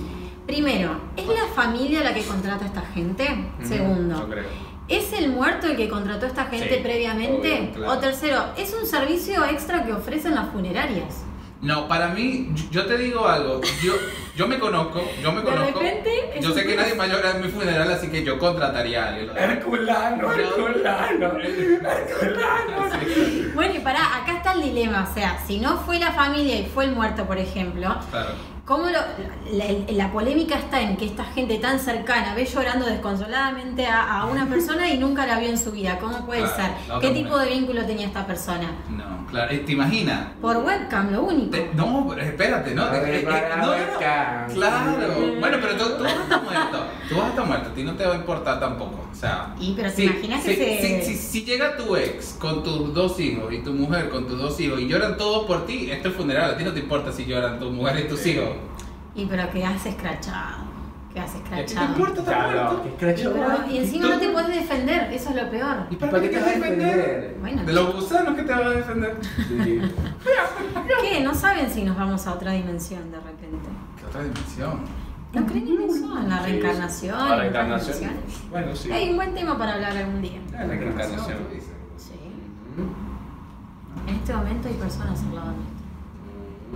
Speaker 2: Primero, ¿es la familia la que contrata a esta gente? Segundo,
Speaker 3: creo.
Speaker 2: ¿Es el muerto el que contrató a esta gente
Speaker 1: Sí,
Speaker 2: previamente?
Speaker 1: obvio, claro.
Speaker 2: O tercero, ¿es un servicio extra que ofrecen las funerarias?
Speaker 1: no, para mí, yo- yo te digo algo, yo, yo me conozco, yo me
Speaker 2: De
Speaker 1: conozco,
Speaker 2: repente, es
Speaker 1: yo sé que nadie va a llorar en mi funeral, así que yo contrataría a alguien.
Speaker 3: Herculano, Herculano, Herculano.
Speaker 2: Bueno, y pará, acá está el dilema. O sea, si no fue la familia y fue el muerto, por ejemplo,
Speaker 1: Claro.
Speaker 2: ¿Cómo lo- la, la polémica está en que esta gente tan cercana ve llorando desconsoladamente a, a una persona y nunca la vio en su vida? ¿Cómo puede
Speaker 1: Claro,
Speaker 2: ser? ¿Qué tipo de vínculo tenía esta persona?
Speaker 1: No, claro, eh, ¿te imaginas?
Speaker 2: Por webcam, lo único.
Speaker 1: Te- no, pero espérate, ¿no? Eh, eh,
Speaker 3: acá.
Speaker 1: Claro. Bueno, pero tú, tú vas a estar muerto. Tú vas a estar muerto. A ti no te va a importar tampoco. O sea.
Speaker 2: Y, pero ¿te
Speaker 1: si,
Speaker 2: imaginas que
Speaker 1: si,
Speaker 2: se-
Speaker 1: si, si- si llega tu ex con tus dos hijos y tu mujer con tus dos hijos y lloran todos por ti, esto es funeral. A ti no te importa si lloran tu mujer y tus hijos.
Speaker 2: Y pero quedás escrachado. quedas
Speaker 1: ¿Y a ti te
Speaker 2: escrachado.
Speaker 1: importa? Está
Speaker 3: Claro,
Speaker 1: muerto.
Speaker 3: que escrachado.
Speaker 2: Pero- y encima no te puedes defender, eso es lo peor.
Speaker 1: ¿Y
Speaker 3: ¿Para qué te vas a defender?
Speaker 2: Bueno,
Speaker 1: De los gusanos que te vas a defender.
Speaker 3: Sí. (laughs)
Speaker 2: ¿qué? No saben si nos vamos a otra dimensión de repente.
Speaker 1: ¿Qué otra dimensión?
Speaker 2: ¿No creen en eso? En la
Speaker 3: Sí,
Speaker 2: reencarnación.
Speaker 3: La
Speaker 2: en las
Speaker 3: reencarnación.
Speaker 2: dimensiones?
Speaker 3: Bueno, sí.
Speaker 2: Hay un buen tema para hablar algún día.
Speaker 3: La reencarnación.
Speaker 2: Sí. En este momento hay personas al lado nuestro.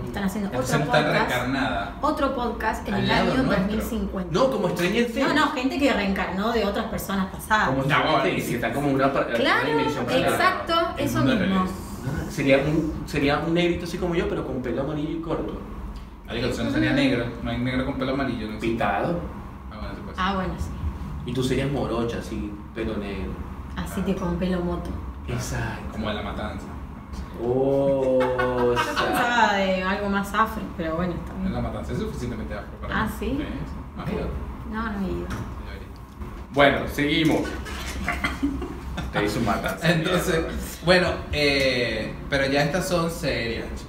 Speaker 2: Están haciendo otro podcast.
Speaker 1: reencarnada.
Speaker 2: Otro podcast en
Speaker 1: Al
Speaker 2: el año
Speaker 1: nuestro.
Speaker 2: 2050.
Speaker 3: No, como Things.
Speaker 2: No, no, gente que reencarnó de otras personas pasadas.
Speaker 3: Como
Speaker 1: No,
Speaker 3: Things, que está como una,
Speaker 2: Claro, exacto, eso mismo.
Speaker 3: Ah, Sería un, sería un negrito así como yo, pero con pelo amarillo y corto.
Speaker 1: Marico, eso no sería negro. No hay negro con pelo amarillo. No
Speaker 3: Pintado.
Speaker 1: Ah, bueno, se puede
Speaker 2: Ah, bueno, sí.
Speaker 3: Y tú serías morocha, así, pelo negro.
Speaker 2: Así que con pelo moto.
Speaker 3: Exacto.
Speaker 1: Como de la matanza.
Speaker 3: Oh,
Speaker 2: Yo
Speaker 3: o sea.
Speaker 2: pensaba de algo más afro, pero bueno, está
Speaker 1: En
Speaker 2: bien.
Speaker 1: la matanza es suficientemente afro para
Speaker 2: Ah. ¿sí? No, no he ido.
Speaker 3: Bueno, seguimos. Te hizo matar.
Speaker 1: Entonces, bueno, eh, pero ya estas son serias. chicos.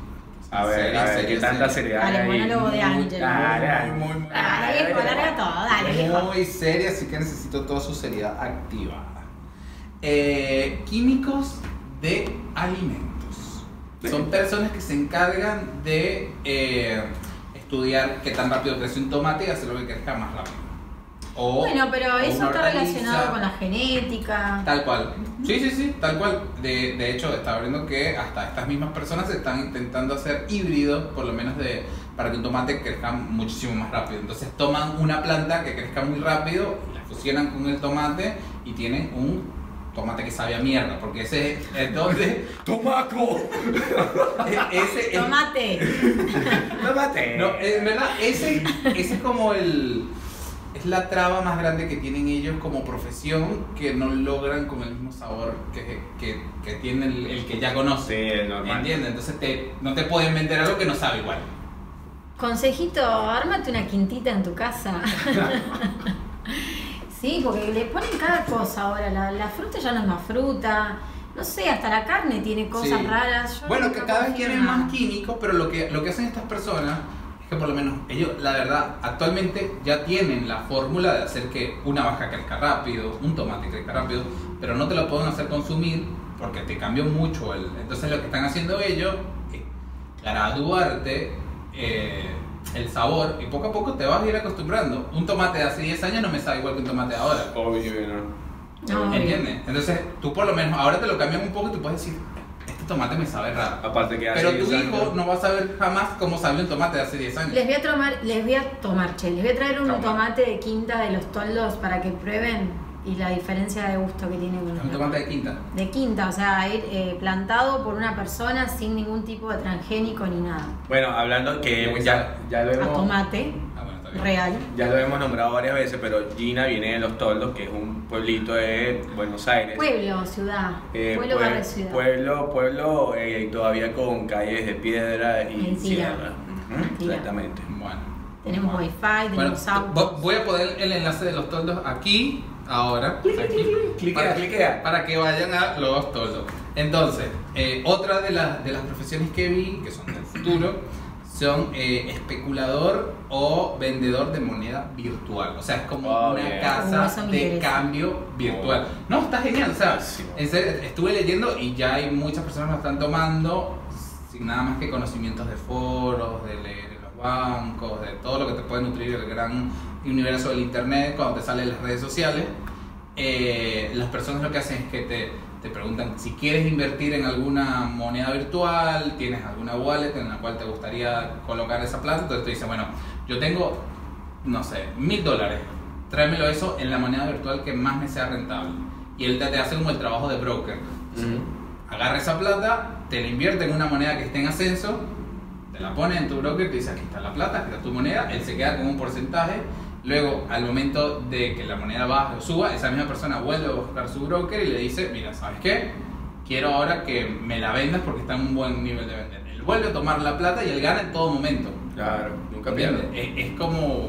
Speaker 3: A ver,
Speaker 1: Serias,
Speaker 3: a ver, ¿qué
Speaker 1: serias,
Speaker 3: tanta seriedad
Speaker 2: Dale,
Speaker 3: hay ahí?
Speaker 2: monólogo de
Speaker 3: Muy-
Speaker 2: Ángel.
Speaker 3: Dale,
Speaker 1: Muy, muy, muy.
Speaker 2: Dale, viejo, larga todo, dale, viejo.
Speaker 1: Muy seria, así que necesito toda su seriedad activada. Eh, químicos de alimentos. Son personas que se encargan de eh, estudiar qué tan rápido crece un tomate y hacer lo que crezca más rápido. O-
Speaker 2: Bueno, pero eso está relacionado con la genética.
Speaker 1: Tal cual. Sí, sí, sí, tal cual. De, de hecho, estaba viendo que hasta estas mismas personas están intentando hacer híbridos, por lo menos de para que un tomate crezca muchísimo más rápido. Entonces toman una planta que crezca muy rápido, la fusionan con el tomate y tienen un tomate que sabe a mierda, porque ese es donde (laughs)
Speaker 3: ¡Tomaco! (laughs)
Speaker 1: ese es-
Speaker 2: Tomate. (laughs)
Speaker 3: ¡Tómate!
Speaker 1: no, en verdad ese, ese es como el es la traba más grande que tienen ellos como profesión que no logran con el mismo sabor que, que, que tiene el, el que ya conoce.
Speaker 3: Sí, es normal.
Speaker 1: ¿Entiendes? Entonces te, no te pueden vender algo que no sabe igual.
Speaker 2: Consejito, ármate una quintita en tu casa. Sí, porque le ponen cada cosa ahora. La, la fruta ya no es más fruta. No sé, hasta la carne tiene cosas
Speaker 1: Sí.
Speaker 2: raras. Yo
Speaker 1: Bueno,
Speaker 2: no
Speaker 1: que cada vez
Speaker 2: confío en
Speaker 1: tienen
Speaker 2: nada.
Speaker 1: más químicos, pero lo que, lo que hacen estas personas es que por lo menos ellos, la verdad, actualmente ya tienen la fórmula de hacer que una vaca crezca rápido, un tomate crezca rápido, pero no te lo pueden hacer consumir porque te cambió mucho el... Entonces lo que están haciendo ellos es graduarte eh, el sabor y poco a poco te vas a ir acostumbrando. Un tomate de hace 10 años no me sabe igual que un tomate de ahora.
Speaker 3: Obvio, no.
Speaker 2: No, obvio.
Speaker 1: ¿Entiendes? Entonces tú por lo menos ahora te lo cambian un poco y tú puedes decir, este tomate me sabe raro.
Speaker 3: Aparte que hace
Speaker 1: Pero tu
Speaker 3: 10
Speaker 1: hijo
Speaker 3: años-
Speaker 1: no va a saber jamás cómo sabe un tomate de hace 10 años.
Speaker 2: Les voy a tomar, les voy a tomar, che, les voy a traer un
Speaker 1: Toma.
Speaker 2: tomate de quinta de los toldos para que prueben y la diferencia de gusto que tiene con
Speaker 1: Un
Speaker 2: los
Speaker 1: tomate de quinta.
Speaker 2: de quinta, o sea, ir, eh, plantado por una persona sin ningún tipo de transgénico ni nada.
Speaker 3: Bueno, hablando que ya, ya lo
Speaker 2: A
Speaker 3: hemos...
Speaker 2: tomate
Speaker 1: Ah, bueno, está bien.
Speaker 2: real.
Speaker 3: Ya lo hemos nombrado varias veces, pero Gina viene de Los Toldos, que es un pueblito de Buenos Aires.
Speaker 2: Pueblo, ciudad.
Speaker 3: Eh,
Speaker 2: pueblo
Speaker 3: pue-
Speaker 2: barrio ciudad.
Speaker 3: Pueblo, pueblo eh, todavía con calles de piedra y sierra. Ujú,
Speaker 2: Mentira.
Speaker 3: Exactamente.
Speaker 1: Bueno.
Speaker 2: Tenemos
Speaker 1: Bueno.
Speaker 2: wifi,
Speaker 1: Bueno,
Speaker 2: tenemos autos.
Speaker 1: vo- voy a poner el enlace de los toldos aquí, ahora. Aquí,
Speaker 3: cliquea,
Speaker 1: para,
Speaker 3: cliquea.
Speaker 1: para que vayan a los toldos. Entonces, eh, otra de, las de las profesiones que vi, que son del futuro, son eh, especulador o vendedor de moneda virtual. O sea, es como
Speaker 3: Oh,
Speaker 1: una
Speaker 3: bien.
Speaker 2: Oh,
Speaker 1: casa de cambio virtual. No, está genial. O sea, estuve leyendo y ya hay muchas personas que lo están tomando sin nada más que conocimientos de foros, de leer en los bancos, de todo lo que te puede nutrir el gran universo del internet cuando te salen las redes sociales. Eh, las personas lo que hacen es que te, te preguntan si quieres invertir en alguna moneda virtual, tienes alguna wallet en la cual te gustaría colocar esa plata, entonces te dicen, bueno, yo tengo, no sé, mil dólares, tráemelo eso en la moneda virtual que más me sea rentable. Y él te, te hace como el trabajo de broker.
Speaker 3: Ujú.
Speaker 1: Agarra esa plata, te la invierte en una moneda que esté en ascenso, te la pone en tu broker, te dice aquí está la plata, aquí está tu moneda, él se queda con un porcentaje. Luego, al momento de que la moneda baje o suba, esa misma persona vuelve a buscar su broker y le dice, mira, ¿sabes qué? Quiero ahora que me la vendas porque está en un buen nivel de vender. Él vuelve a tomar la plata y él gana en todo momento.
Speaker 3: Claro, nunca pierde.
Speaker 1: Es, es como...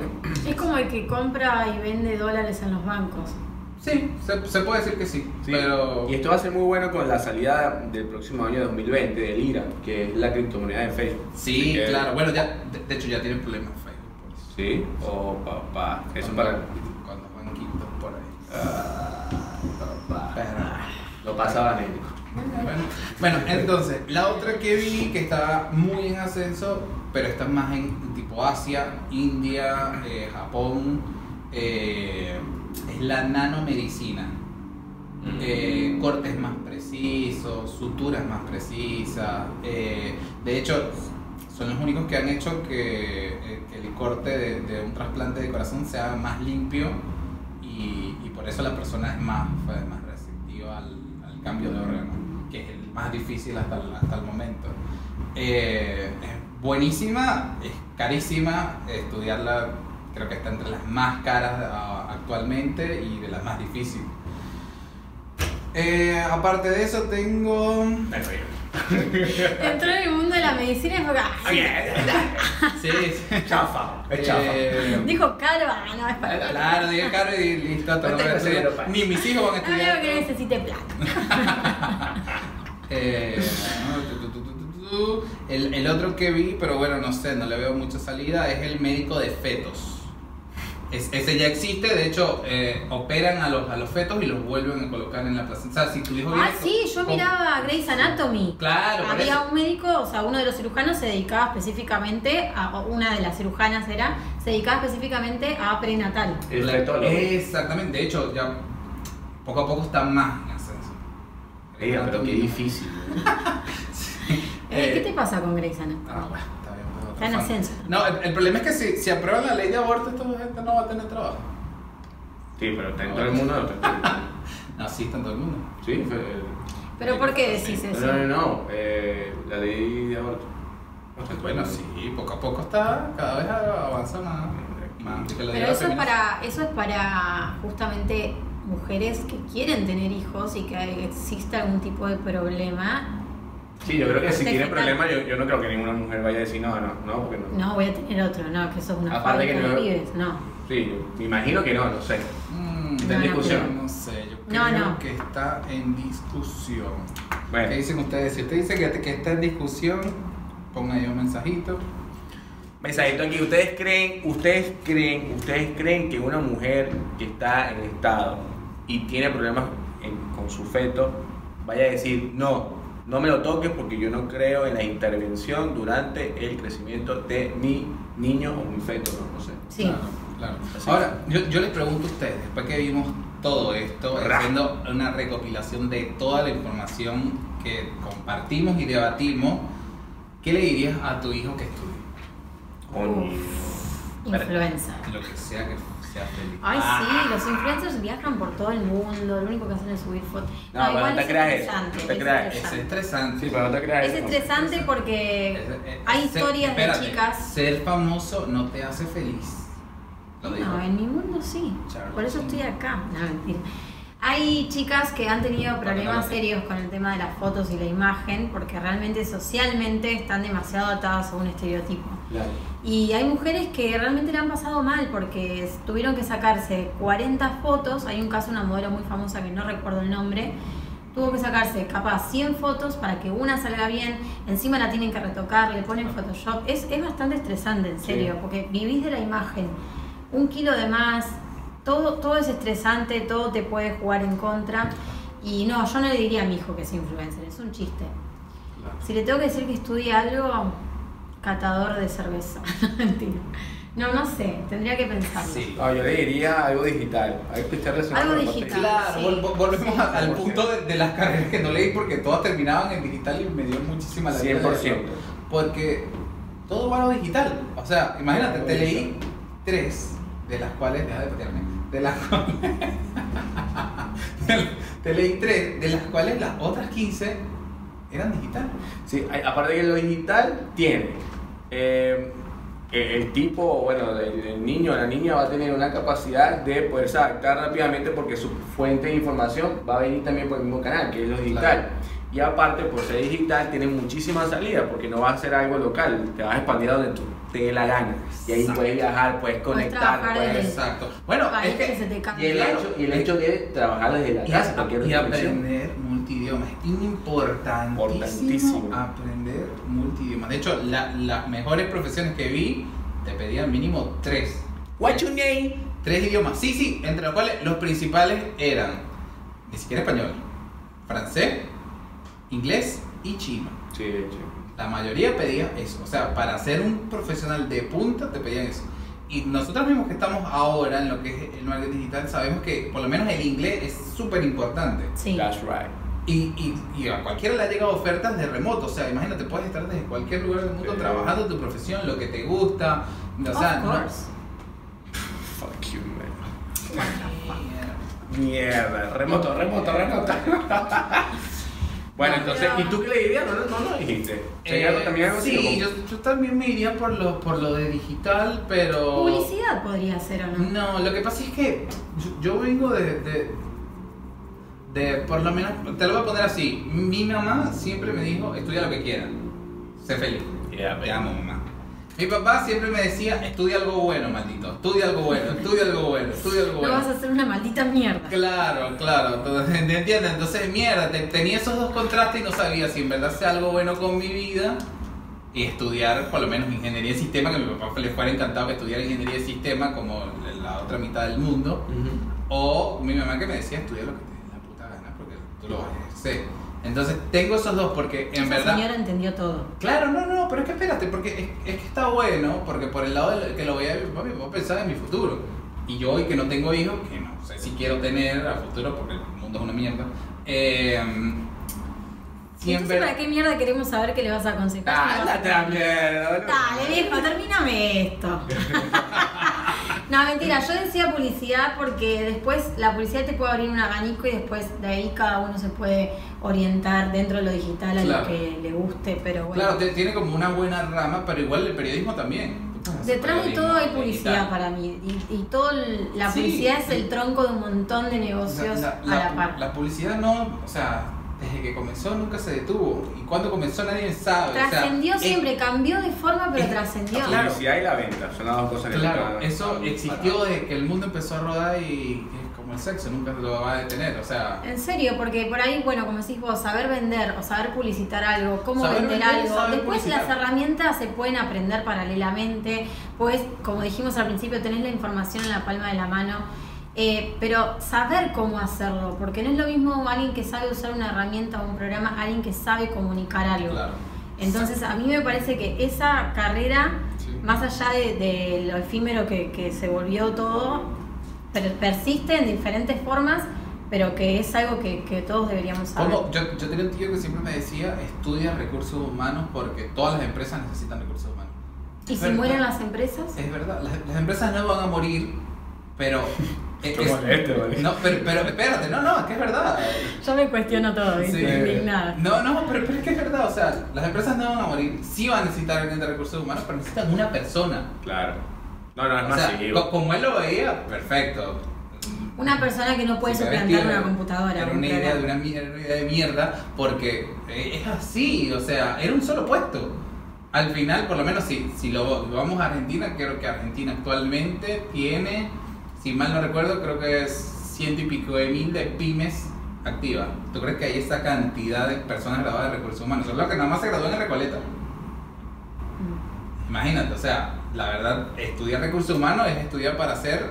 Speaker 2: Es como el que compra y vende dólares en los bancos.
Speaker 1: Sí, se, se puede decir que sí,
Speaker 3: Sí.
Speaker 1: pero...
Speaker 3: Y esto va a ser muy bueno con la salida del próximo año 2020 del IRA, que es la criptomoneda de Facebook.
Speaker 1: Sí,
Speaker 3: que-
Speaker 1: claro. Bueno, ya, de, de hecho ya tienen problemas.
Speaker 3: ¿Sí? Oh, papá. Eso para.
Speaker 1: Cuando Juan Quinto por ahí.
Speaker 3: Ah, papá.
Speaker 1: Pero-
Speaker 3: Lo pasaba Nénico.
Speaker 1: Bueno, bueno, entonces, la otra que vi que está muy en ascenso, pero está más en tipo Asia, India, eh, Japón, eh, es la nanomedicina. Eh, cortes más precisos, suturas más precisas. de hecho, son los únicos que han hecho que, eh, el corte de, un trasplante de corazón sea más limpio y, y por eso la persona es más, más receptiva al, al cambio de órgano, que es el más difícil hasta el, hasta el momento. Eh, es buenísima, es carísima, estudiarla creo que está entre las más caras actualmente y de las más difíciles. Eh, aparte de eso tengo...
Speaker 3: Bien. (laughs)
Speaker 2: Entró en el mundo de la medicina y fue como, "Ah,
Speaker 1: Sí, (laughs) sí.
Speaker 3: Chafa, es chafa.
Speaker 1: Eh,
Speaker 2: Dijo caro, ah, no, es para
Speaker 1: Claro, dije caro y listo,
Speaker 3: No
Speaker 1: no voy a estudiar. Ni mis hijos van a
Speaker 2: No veo
Speaker 1: estudiar.
Speaker 2: que necesite plata. (laughs)
Speaker 1: Eh, no, tu, tu, tu, tu, tu, tu. El, el otro que vi, pero bueno, no sé, no le veo mucha salida, es el médico de fetos. Es- ese ya existe, de hecho, eh, operan a los, a los fetos y los vuelven a colocar en la placenta. O sea, si tu hijo
Speaker 2: Ah,
Speaker 1: viene
Speaker 2: sí, yo
Speaker 1: con-
Speaker 2: miraba Grey's Anatomy.
Speaker 1: Claro,
Speaker 2: Había un médico, o sea, uno de los cirujanos se dedicaba específicamente a, una de las cirujanas era, se dedicaba específicamente a prenatal.
Speaker 1: Exactamente, de hecho, ya poco a poco está más en ascenso.
Speaker 3: Ella, pero qué difícil. (laughs)
Speaker 2: Eh, ¿Qué te pasa con Grey's Anatomy?
Speaker 1: Ah, bueno, está
Speaker 2: en ascenso.
Speaker 1: No, el, el problema es que si, si aprueban la ley de aborto, esta gente no va a tener trabajo.
Speaker 3: Sí, pero está en todo el mundo. no está en todo el mundo. (laughs)
Speaker 1: Así está en todo el mundo.
Speaker 3: Sí, fue-
Speaker 2: ¿Pero por qué decís eso?
Speaker 3: No, no, no. Eh, la ley de aborto.
Speaker 1: Bueno, sí, poco a poco está, cada vez avanza más. más que la
Speaker 2: Pero eso es para, eso es para justamente mujeres que quieren tener hijos y que existe algún tipo de problema.
Speaker 3: Sí, yo creo que si
Speaker 2: Parte
Speaker 3: tiene
Speaker 2: fetal.
Speaker 3: problemas, yo, yo no creo que ninguna mujer vaya a decir no, no, no, porque no.
Speaker 2: No, voy a tener otro, no, que eso es una
Speaker 3: Aparte que no-
Speaker 2: pibes, no.
Speaker 3: Sí, yo me imagino que no, no sé.
Speaker 1: Mm,
Speaker 3: Está
Speaker 2: No,
Speaker 3: en
Speaker 2: no,
Speaker 3: discusión.
Speaker 1: No sé, yo
Speaker 2: No,
Speaker 1: creo
Speaker 2: no.
Speaker 1: que está en discusión.
Speaker 3: Bueno,
Speaker 1: ¿Qué dicen ustedes? Si usted dice que, que está en discusión, ponga ahí un mensajito.
Speaker 3: mensajito aquí. ¿Ustedes creen, ustedes creen, ustedes creen que una mujer que está en estado y tiene problemas en- con su feto vaya a decir no? No me lo toques porque yo no creo en la intervención durante el crecimiento de mi niño o mi feto, no, no sé.
Speaker 2: Sí.
Speaker 1: Claro, claro. Ahora, yo, yo les pregunto a ustedes, después que vimos todo esto, haciendo una recopilación de toda la información que compartimos y debatimos, ¿qué le dirías a tu hijo que estudie?
Speaker 3: Con-
Speaker 2: Influenza.
Speaker 1: Lo que sea que sea feliz.
Speaker 2: Ay,
Speaker 3: Ah.
Speaker 2: sí, los influencers viajan por todo el mundo, lo único que hacen es subir fotos.
Speaker 3: No, no te
Speaker 2: es
Speaker 3: creas
Speaker 2: estresante,
Speaker 3: te
Speaker 2: es
Speaker 3: creas.
Speaker 1: Es
Speaker 2: estresante.
Speaker 1: estresante.
Speaker 3: Sí, pero no te creas
Speaker 2: Es
Speaker 3: eso.
Speaker 2: estresante porque
Speaker 1: Es- es-
Speaker 2: hay
Speaker 1: ser-
Speaker 2: historias de chicas.
Speaker 1: Ser famoso no te hace feliz. Lo digo.
Speaker 2: No, en mi mundo sí. Por eso estoy acá. No, mentira. Hay chicas que han tenido problemas serios con el tema de las fotos y la imagen porque realmente socialmente están demasiado atadas a un estereotipo.
Speaker 3: Claro.
Speaker 2: Y hay mujeres que realmente le han pasado mal porque tuvieron que sacarse 40 fotos. Hay un caso, una modelo muy famosa que no recuerdo el nombre. Tuvo que sacarse capaz 100 fotos para que una salga bien. Encima la tienen que retocar, le ponen Photoshop. Es, es bastante estresante, en serio,
Speaker 3: Sí.
Speaker 2: porque vivís de la imagen. Un kilo de más, todo, todo es estresante, todo te puede jugar en contra. Y no, yo no le diría a mi hijo que es influencer, es un chiste.
Speaker 1: Claro.
Speaker 2: Si le tengo que decir que estudie algo, catador de cerveza. (laughs) Mentira. No, no sé, tendría que pensarlo.
Speaker 1: Sí.
Speaker 3: No, yo le diría algo digital, algo que
Speaker 2: Algo digital.
Speaker 1: Claro,
Speaker 2: Sí.
Speaker 1: vol- vol- volvemos a- al
Speaker 3: 100%.
Speaker 1: punto de, de las carreras que no leí porque todas terminaban en digital y me dio muchísima la
Speaker 3: 100%.
Speaker 1: Porque todo va a lo digital. O sea, imagínate, te leí tres, de las cuales, deja de patearme, de las cuales, (laughs) te leí tres, de las cuales las otras 15 eran digital.
Speaker 3: Sí, aparte que lo digital tiene eh, el, tipo, bueno, el, el niño o la niña va a tener una capacidad de poderse adaptar rápidamente porque su fuente de información va a venir también por el mismo canal, que es lo digital.
Speaker 1: Claro.
Speaker 3: Y aparte, por ser digital, tiene muchísima salida porque no va a ser algo local, te vas a expandir a donde tú te dé la gana. Y ahí
Speaker 1: Exacto.
Speaker 3: puedes viajar, puedes conectar,
Speaker 2: trabajar
Speaker 3: puedes...
Speaker 2: desde-
Speaker 1: Exacto. Bueno, es
Speaker 2: que
Speaker 1: que
Speaker 2: se te cambia.
Speaker 3: Y el,
Speaker 1: Claro.
Speaker 3: hecho, y el hecho de trabajar desde la
Speaker 1: Y,
Speaker 3: casa,
Speaker 1: y aprender multidioma. Es importantísimo,
Speaker 3: Importantísimo.
Speaker 1: aprender multidioma. De hecho, la- las mejores profesiones que vi te pedían mínimo tres.
Speaker 3: What's your name?
Speaker 1: Tres idiomas. Sí, sí, entre los cuales los principales eran ni siquiera español, francés, inglés y chino.
Speaker 3: Sí, sí.
Speaker 1: La mayoría pedía eso. O sea, para ser un profesional de punta te pedían eso. Y nosotros mismos que estamos ahora en lo que es el marketing digital sabemos que por lo menos el inglés es súper importante.
Speaker 2: Sí.
Speaker 3: That's right.
Speaker 1: Y, y, y a cualquiera le ha llegado ofertas de remoto. O sea, imagínate, puedes estar desde cualquier lugar del mundo
Speaker 3: Sí.
Speaker 1: trabajando tu profesión, lo que te gusta. O sea,
Speaker 2: of
Speaker 1: no-
Speaker 2: course.
Speaker 3: Fuck you, man. Mierda, remoto, remoto, remoto. (laughs) bueno,
Speaker 2: No,
Speaker 3: entonces, ¿y tú qué le dirías? No, no, no lo dijiste.
Speaker 1: Eh,
Speaker 3: Sería también algo así
Speaker 1: sí, yo, yo también me iría por lo, por lo de digital, pero...
Speaker 2: Publicidad podría ser o no.
Speaker 1: No, lo que pasa es que yo, yo vengo de, de, de, por lo menos, te lo voy a poner así, mi mamá siempre me dijo, estudia lo que quieras, sé feliz,
Speaker 3: Yeah,
Speaker 1: te amo mamá. Mi papá siempre me decía, estudia algo bueno, maldito, estudia algo bueno, estudia algo bueno, estudia algo
Speaker 2: No
Speaker 1: bueno.
Speaker 2: vas a hacer una maldita mierda.
Speaker 1: Claro, claro, entonces, ¿me entiendes? Entonces, mierda, te- tenía esos dos contrastes y no sabía si en verdad hacía algo bueno con mi vida y estudiar por lo menos ingeniería de sistema, que a mi papá le fuera encantado que estudiara ingeniería de sistema como la otra mitad del mundo, o mi mamá que me decía estudia lo que te dé la puta gana porque tú lo vas a ejercer. Entonces, tengo esos dos porque en
Speaker 2: Esa
Speaker 1: verdad...
Speaker 2: señora entendió todo.
Speaker 1: Claro, no, no, pero es que espérate, porque es, es que está bueno, porque por el lado del que lo veía mi papá, mi papá pensaba en mi futuro. Y yo hoy que no tengo hijos, que no sé si quiero tener a futuro, porque el mundo es una mierda, eh, si en
Speaker 2: Entonces. ¿para qué mierda queremos saber qué le vas a aconsejar?
Speaker 3: Ah,
Speaker 2: ¿Qué le vas a
Speaker 3: a la mierda.
Speaker 2: Dale, viejo, termíname esto. (laughs) no, mentira, yo decía publicidad porque después la publicidad te puede abrir un abanico y después de ahí cada uno se puede orientar dentro de lo digital a
Speaker 1: Claro.
Speaker 2: lo que le guste, pero bueno.
Speaker 1: Claro, tiene como una buena rama, pero igual el periodismo también.
Speaker 2: Detrás de todo hay
Speaker 1: digital.
Speaker 2: publicidad para mí y, y todo el- la
Speaker 1: Sí,
Speaker 2: publicidad es el tronco de un montón de negocios
Speaker 1: La,
Speaker 2: a
Speaker 1: la-
Speaker 2: la par.
Speaker 1: la publicidad no, o sea, desde que comenzó nunca se detuvo. Y cuando comenzó nadie sabe. o sea,
Speaker 2: Trascendió
Speaker 1: es-
Speaker 2: siempre, cambió de forma, pero
Speaker 1: es-
Speaker 2: trascendió.
Speaker 3: La
Speaker 1: Claro.
Speaker 3: publicidad y la venta son las dos cosas que
Speaker 1: Claro, eso existió desde que el mundo empezó a rodar y es como el sexo, nunca lo va a detener. O sea,
Speaker 2: En serio, porque por ahí, bueno, como decís vos, saber vender o saber publicitar algo, cómo
Speaker 1: Saber
Speaker 2: vender
Speaker 1: vender
Speaker 2: algo. Después
Speaker 1: publicitar.
Speaker 2: las herramientas se pueden aprender paralelamente, pues como dijimos al principio, tenés la información en la palma de la mano, eh, pero saber cómo hacerlo, porque no es lo mismo alguien que sabe usar una herramienta o un programa, alguien que sabe comunicar algo.
Speaker 1: claro.
Speaker 2: Entonces a mí me parece que esa carrera,
Speaker 1: Sí.
Speaker 2: más allá de, de lo efímero que, que se volvió todo, per- persiste en diferentes formas, pero que es algo que, que todos deberíamos saber.
Speaker 1: Yo, yo tenía un tío que siempre me decía, estudia recursos humanos porque todas las empresas necesitan recursos humanos.
Speaker 2: ¿Y si
Speaker 1: verdad.
Speaker 2: mueren las empresas?
Speaker 1: Es verdad, las, las empresas no van a morir, pero... (laughs) es- es-
Speaker 3: molesto, vale.
Speaker 1: no, pero, pero espérate, no, no, es que es verdad.
Speaker 2: Yo me cuestiono todo,
Speaker 1: Sí.
Speaker 2: indignada.
Speaker 1: No, no, pero, pero es que es verdad, o sea, las empresas no van a morir, sí van a necesitar alguien de recursos humanos, pero necesitan una persona.
Speaker 3: Claro. No, no, es masivo.
Speaker 1: co- como él lo veía, perfecto.
Speaker 2: Una persona que no puede
Speaker 1: se
Speaker 2: suplantar una computadora.
Speaker 1: Era
Speaker 2: un
Speaker 1: una idea de una, idea de mierda, porque eh, es así, o sea, era un solo puesto. Al final, por lo menos, si, si lo vamos a Argentina, creo que Argentina actualmente tiene, si mal no recuerdo, creo que es ciento y pico de mil de pymes activas. ¿Tú crees que hay esa cantidad de personas graduadas de recursos humanos? Solo que nada más se graduó en Recoleta.
Speaker 2: Mm.
Speaker 1: Imagínate, o sea, la verdad, estudiar recursos humanos es estudiar para ser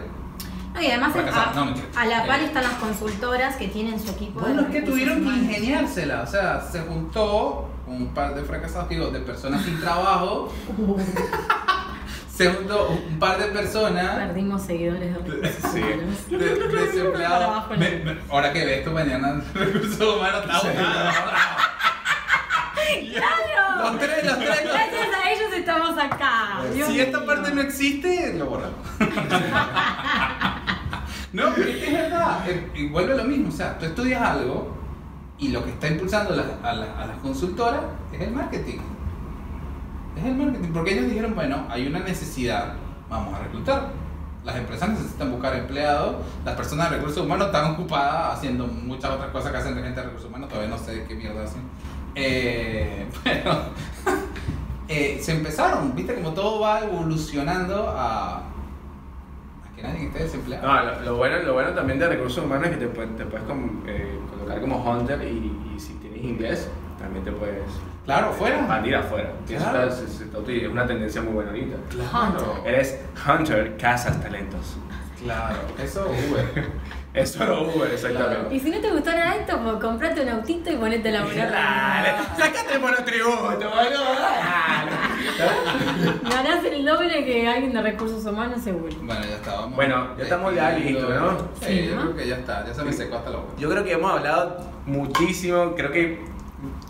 Speaker 2: No, y además a,
Speaker 1: No,
Speaker 2: a la par
Speaker 1: Eh.
Speaker 2: están las consultoras que tienen su equipo
Speaker 1: Bueno,
Speaker 2: de
Speaker 1: es que tuvieron que ingeniársela, o sea, se juntó un par de fracasados, digo, de personas sin trabajo, (laughs) Se juntó un par de personas
Speaker 2: perdimos seguidores de recursos
Speaker 3: Sí.
Speaker 2: humanos.
Speaker 1: de, desempleados. ahora que ves tu mañana (laughs) recursos humanos, está
Speaker 3: Sí.
Speaker 2: ¡Claro!
Speaker 1: Los tres, los tres, los
Speaker 2: Gracias a ellos estamos acá. Dios
Speaker 1: Si esta
Speaker 2: mío.
Speaker 1: parte no existe, lo borramos. (laughs) no, pero es verdad. Y vuelve lo mismo. O sea, tú estudias algo y lo que está impulsando las- a, la- a las consultoras es el marketing. Es el marketing. Porque ellos dijeron, bueno, hay una necesidad, vamos a reclutar. Las empresas necesitan buscar empleados, las personas de recursos humanos están ocupadas haciendo muchas otras cosas que hacen la gente de recursos humanos, todavía no sé qué mierda hacen. Eh, (laughs) pero (laughs) eh, se empezaron, viste como todo va evolucionando a, que nadie esté desempleado.
Speaker 3: Lo, bueno, lo bueno también de recursos humanos es que te, te puedes eh, colocar como hunter y, y si tienes inglés, también te puedes
Speaker 1: Claro, fuera.
Speaker 3: expandir afuera. Eso
Speaker 1: Claro.
Speaker 3: está- util- es una tendencia muy buena ahorita.
Speaker 2: Hunter.
Speaker 3: Eres Hunter, cazas talentos.
Speaker 1: Claro, eso (laughs) Uber.
Speaker 3: Es solo Uber, exactamente.
Speaker 2: Y si no te gustó nada esto, pues comprate un autito y ponete la
Speaker 3: Dale, sacate el monotributo, boludo. dale.
Speaker 2: Ganás el doble que alguien de recursos humanos seguro.
Speaker 1: Bueno, ya está. vamos
Speaker 3: Bueno, ya estamos ya
Speaker 1: despidiendo.
Speaker 3: listos, ¿no?
Speaker 1: Sí,
Speaker 2: Sí,
Speaker 1: yo
Speaker 2: ¿no?
Speaker 1: creo que ya está. Ya se me secó hasta la boca.
Speaker 3: Yo creo que hemos hablado muchísimo, creo que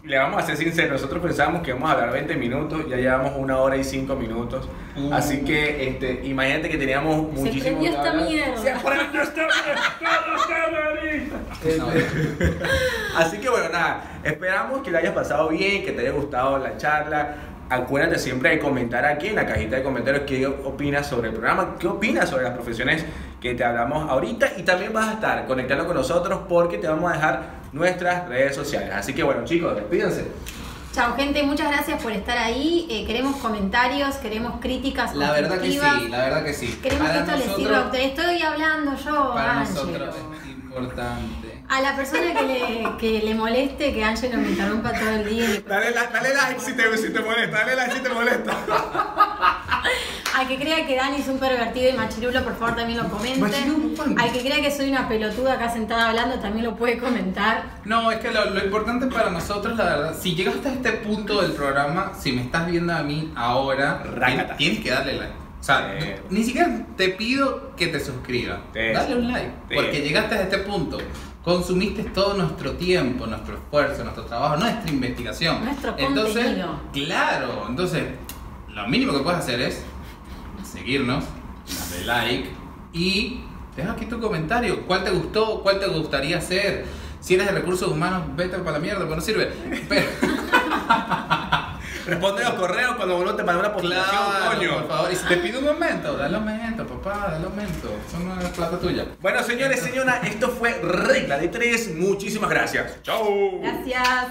Speaker 3: le vamos a ser sinceros, nosotros pensábamos que íbamos a hablar 20 minutos, ya llevamos una hora y 5 minutos,
Speaker 1: Uh.
Speaker 3: así que este, imagínate que teníamos muchísimo que
Speaker 2: esta mierda.
Speaker 3: Se prendió esta mierda, Así que bueno, nada, esperamos que le hayas pasado bien, que te haya gustado la charla. Acuérdate siempre de comentar aquí en la cajita de comentarios qué opinas sobre el programa, qué opinas sobre las profesiones que te hablamos ahorita y también vas a estar conectando con nosotros porque te vamos a dejar nuestras redes sociales. Así que bueno chicos, despídense.
Speaker 2: Chao gente, muchas gracias por estar ahí. Eh, queremos comentarios, queremos críticas
Speaker 1: La verdad que sí, la verdad que sí.
Speaker 2: Queremos que esto les
Speaker 1: nosotros-
Speaker 2: sirva a ustedes. Estoy hablando yo,
Speaker 1: Para
Speaker 2: Ángelo.
Speaker 1: nosotros es importante.
Speaker 2: A la persona que le, que le moleste que Ángelo me interrumpa todo el día.
Speaker 3: Dale, la- dale like si te, si te molesta, dale like si te molesta. (laughs)
Speaker 2: Al que crea que Dani es un pervertido y machirulo, por favor también lo comente.
Speaker 1: Machirulo, ¿cuándo?
Speaker 2: Al que crea que soy una pelotuda acá sentada hablando, también lo puede comentar.
Speaker 1: No, es que lo, lo importante para nosotros, la verdad, si llegaste a este punto del programa, si me estás viendo a mí ahora,
Speaker 3: Rácata.
Speaker 1: tienes que darle like. O sea,
Speaker 3: Sí.
Speaker 1: ni siquiera te pido que te suscribas.
Speaker 3: Sí.
Speaker 1: Dale un like.
Speaker 3: Sí.
Speaker 1: Porque llegaste a este punto. Consumiste todo nuestro tiempo, nuestro esfuerzo, nuestro trabajo, nuestra investigación.
Speaker 2: Nuestro
Speaker 1: entonces,
Speaker 2: contenido.
Speaker 1: claro, entonces, lo mínimo que puedes hacer es seguirnos, darle like y deja aquí tu comentario. ¿Cuál te gustó? ¿Cuál te gustaría hacer? Si eres de recursos humanos, vete para la mierda, porque no sirve. (laughs) Pero,
Speaker 3: Responde los correos cuando uno te manda una postulación,
Speaker 1: claro,
Speaker 3: coño.
Speaker 1: por favor. Y si te pido un aumento, dale aumento, papá, dale aumento. Eso no es plata tuya.
Speaker 3: Bueno, señores, señoras, esto fue Regla de Tres. Muchísimas gracias. Chao.
Speaker 2: Gracias.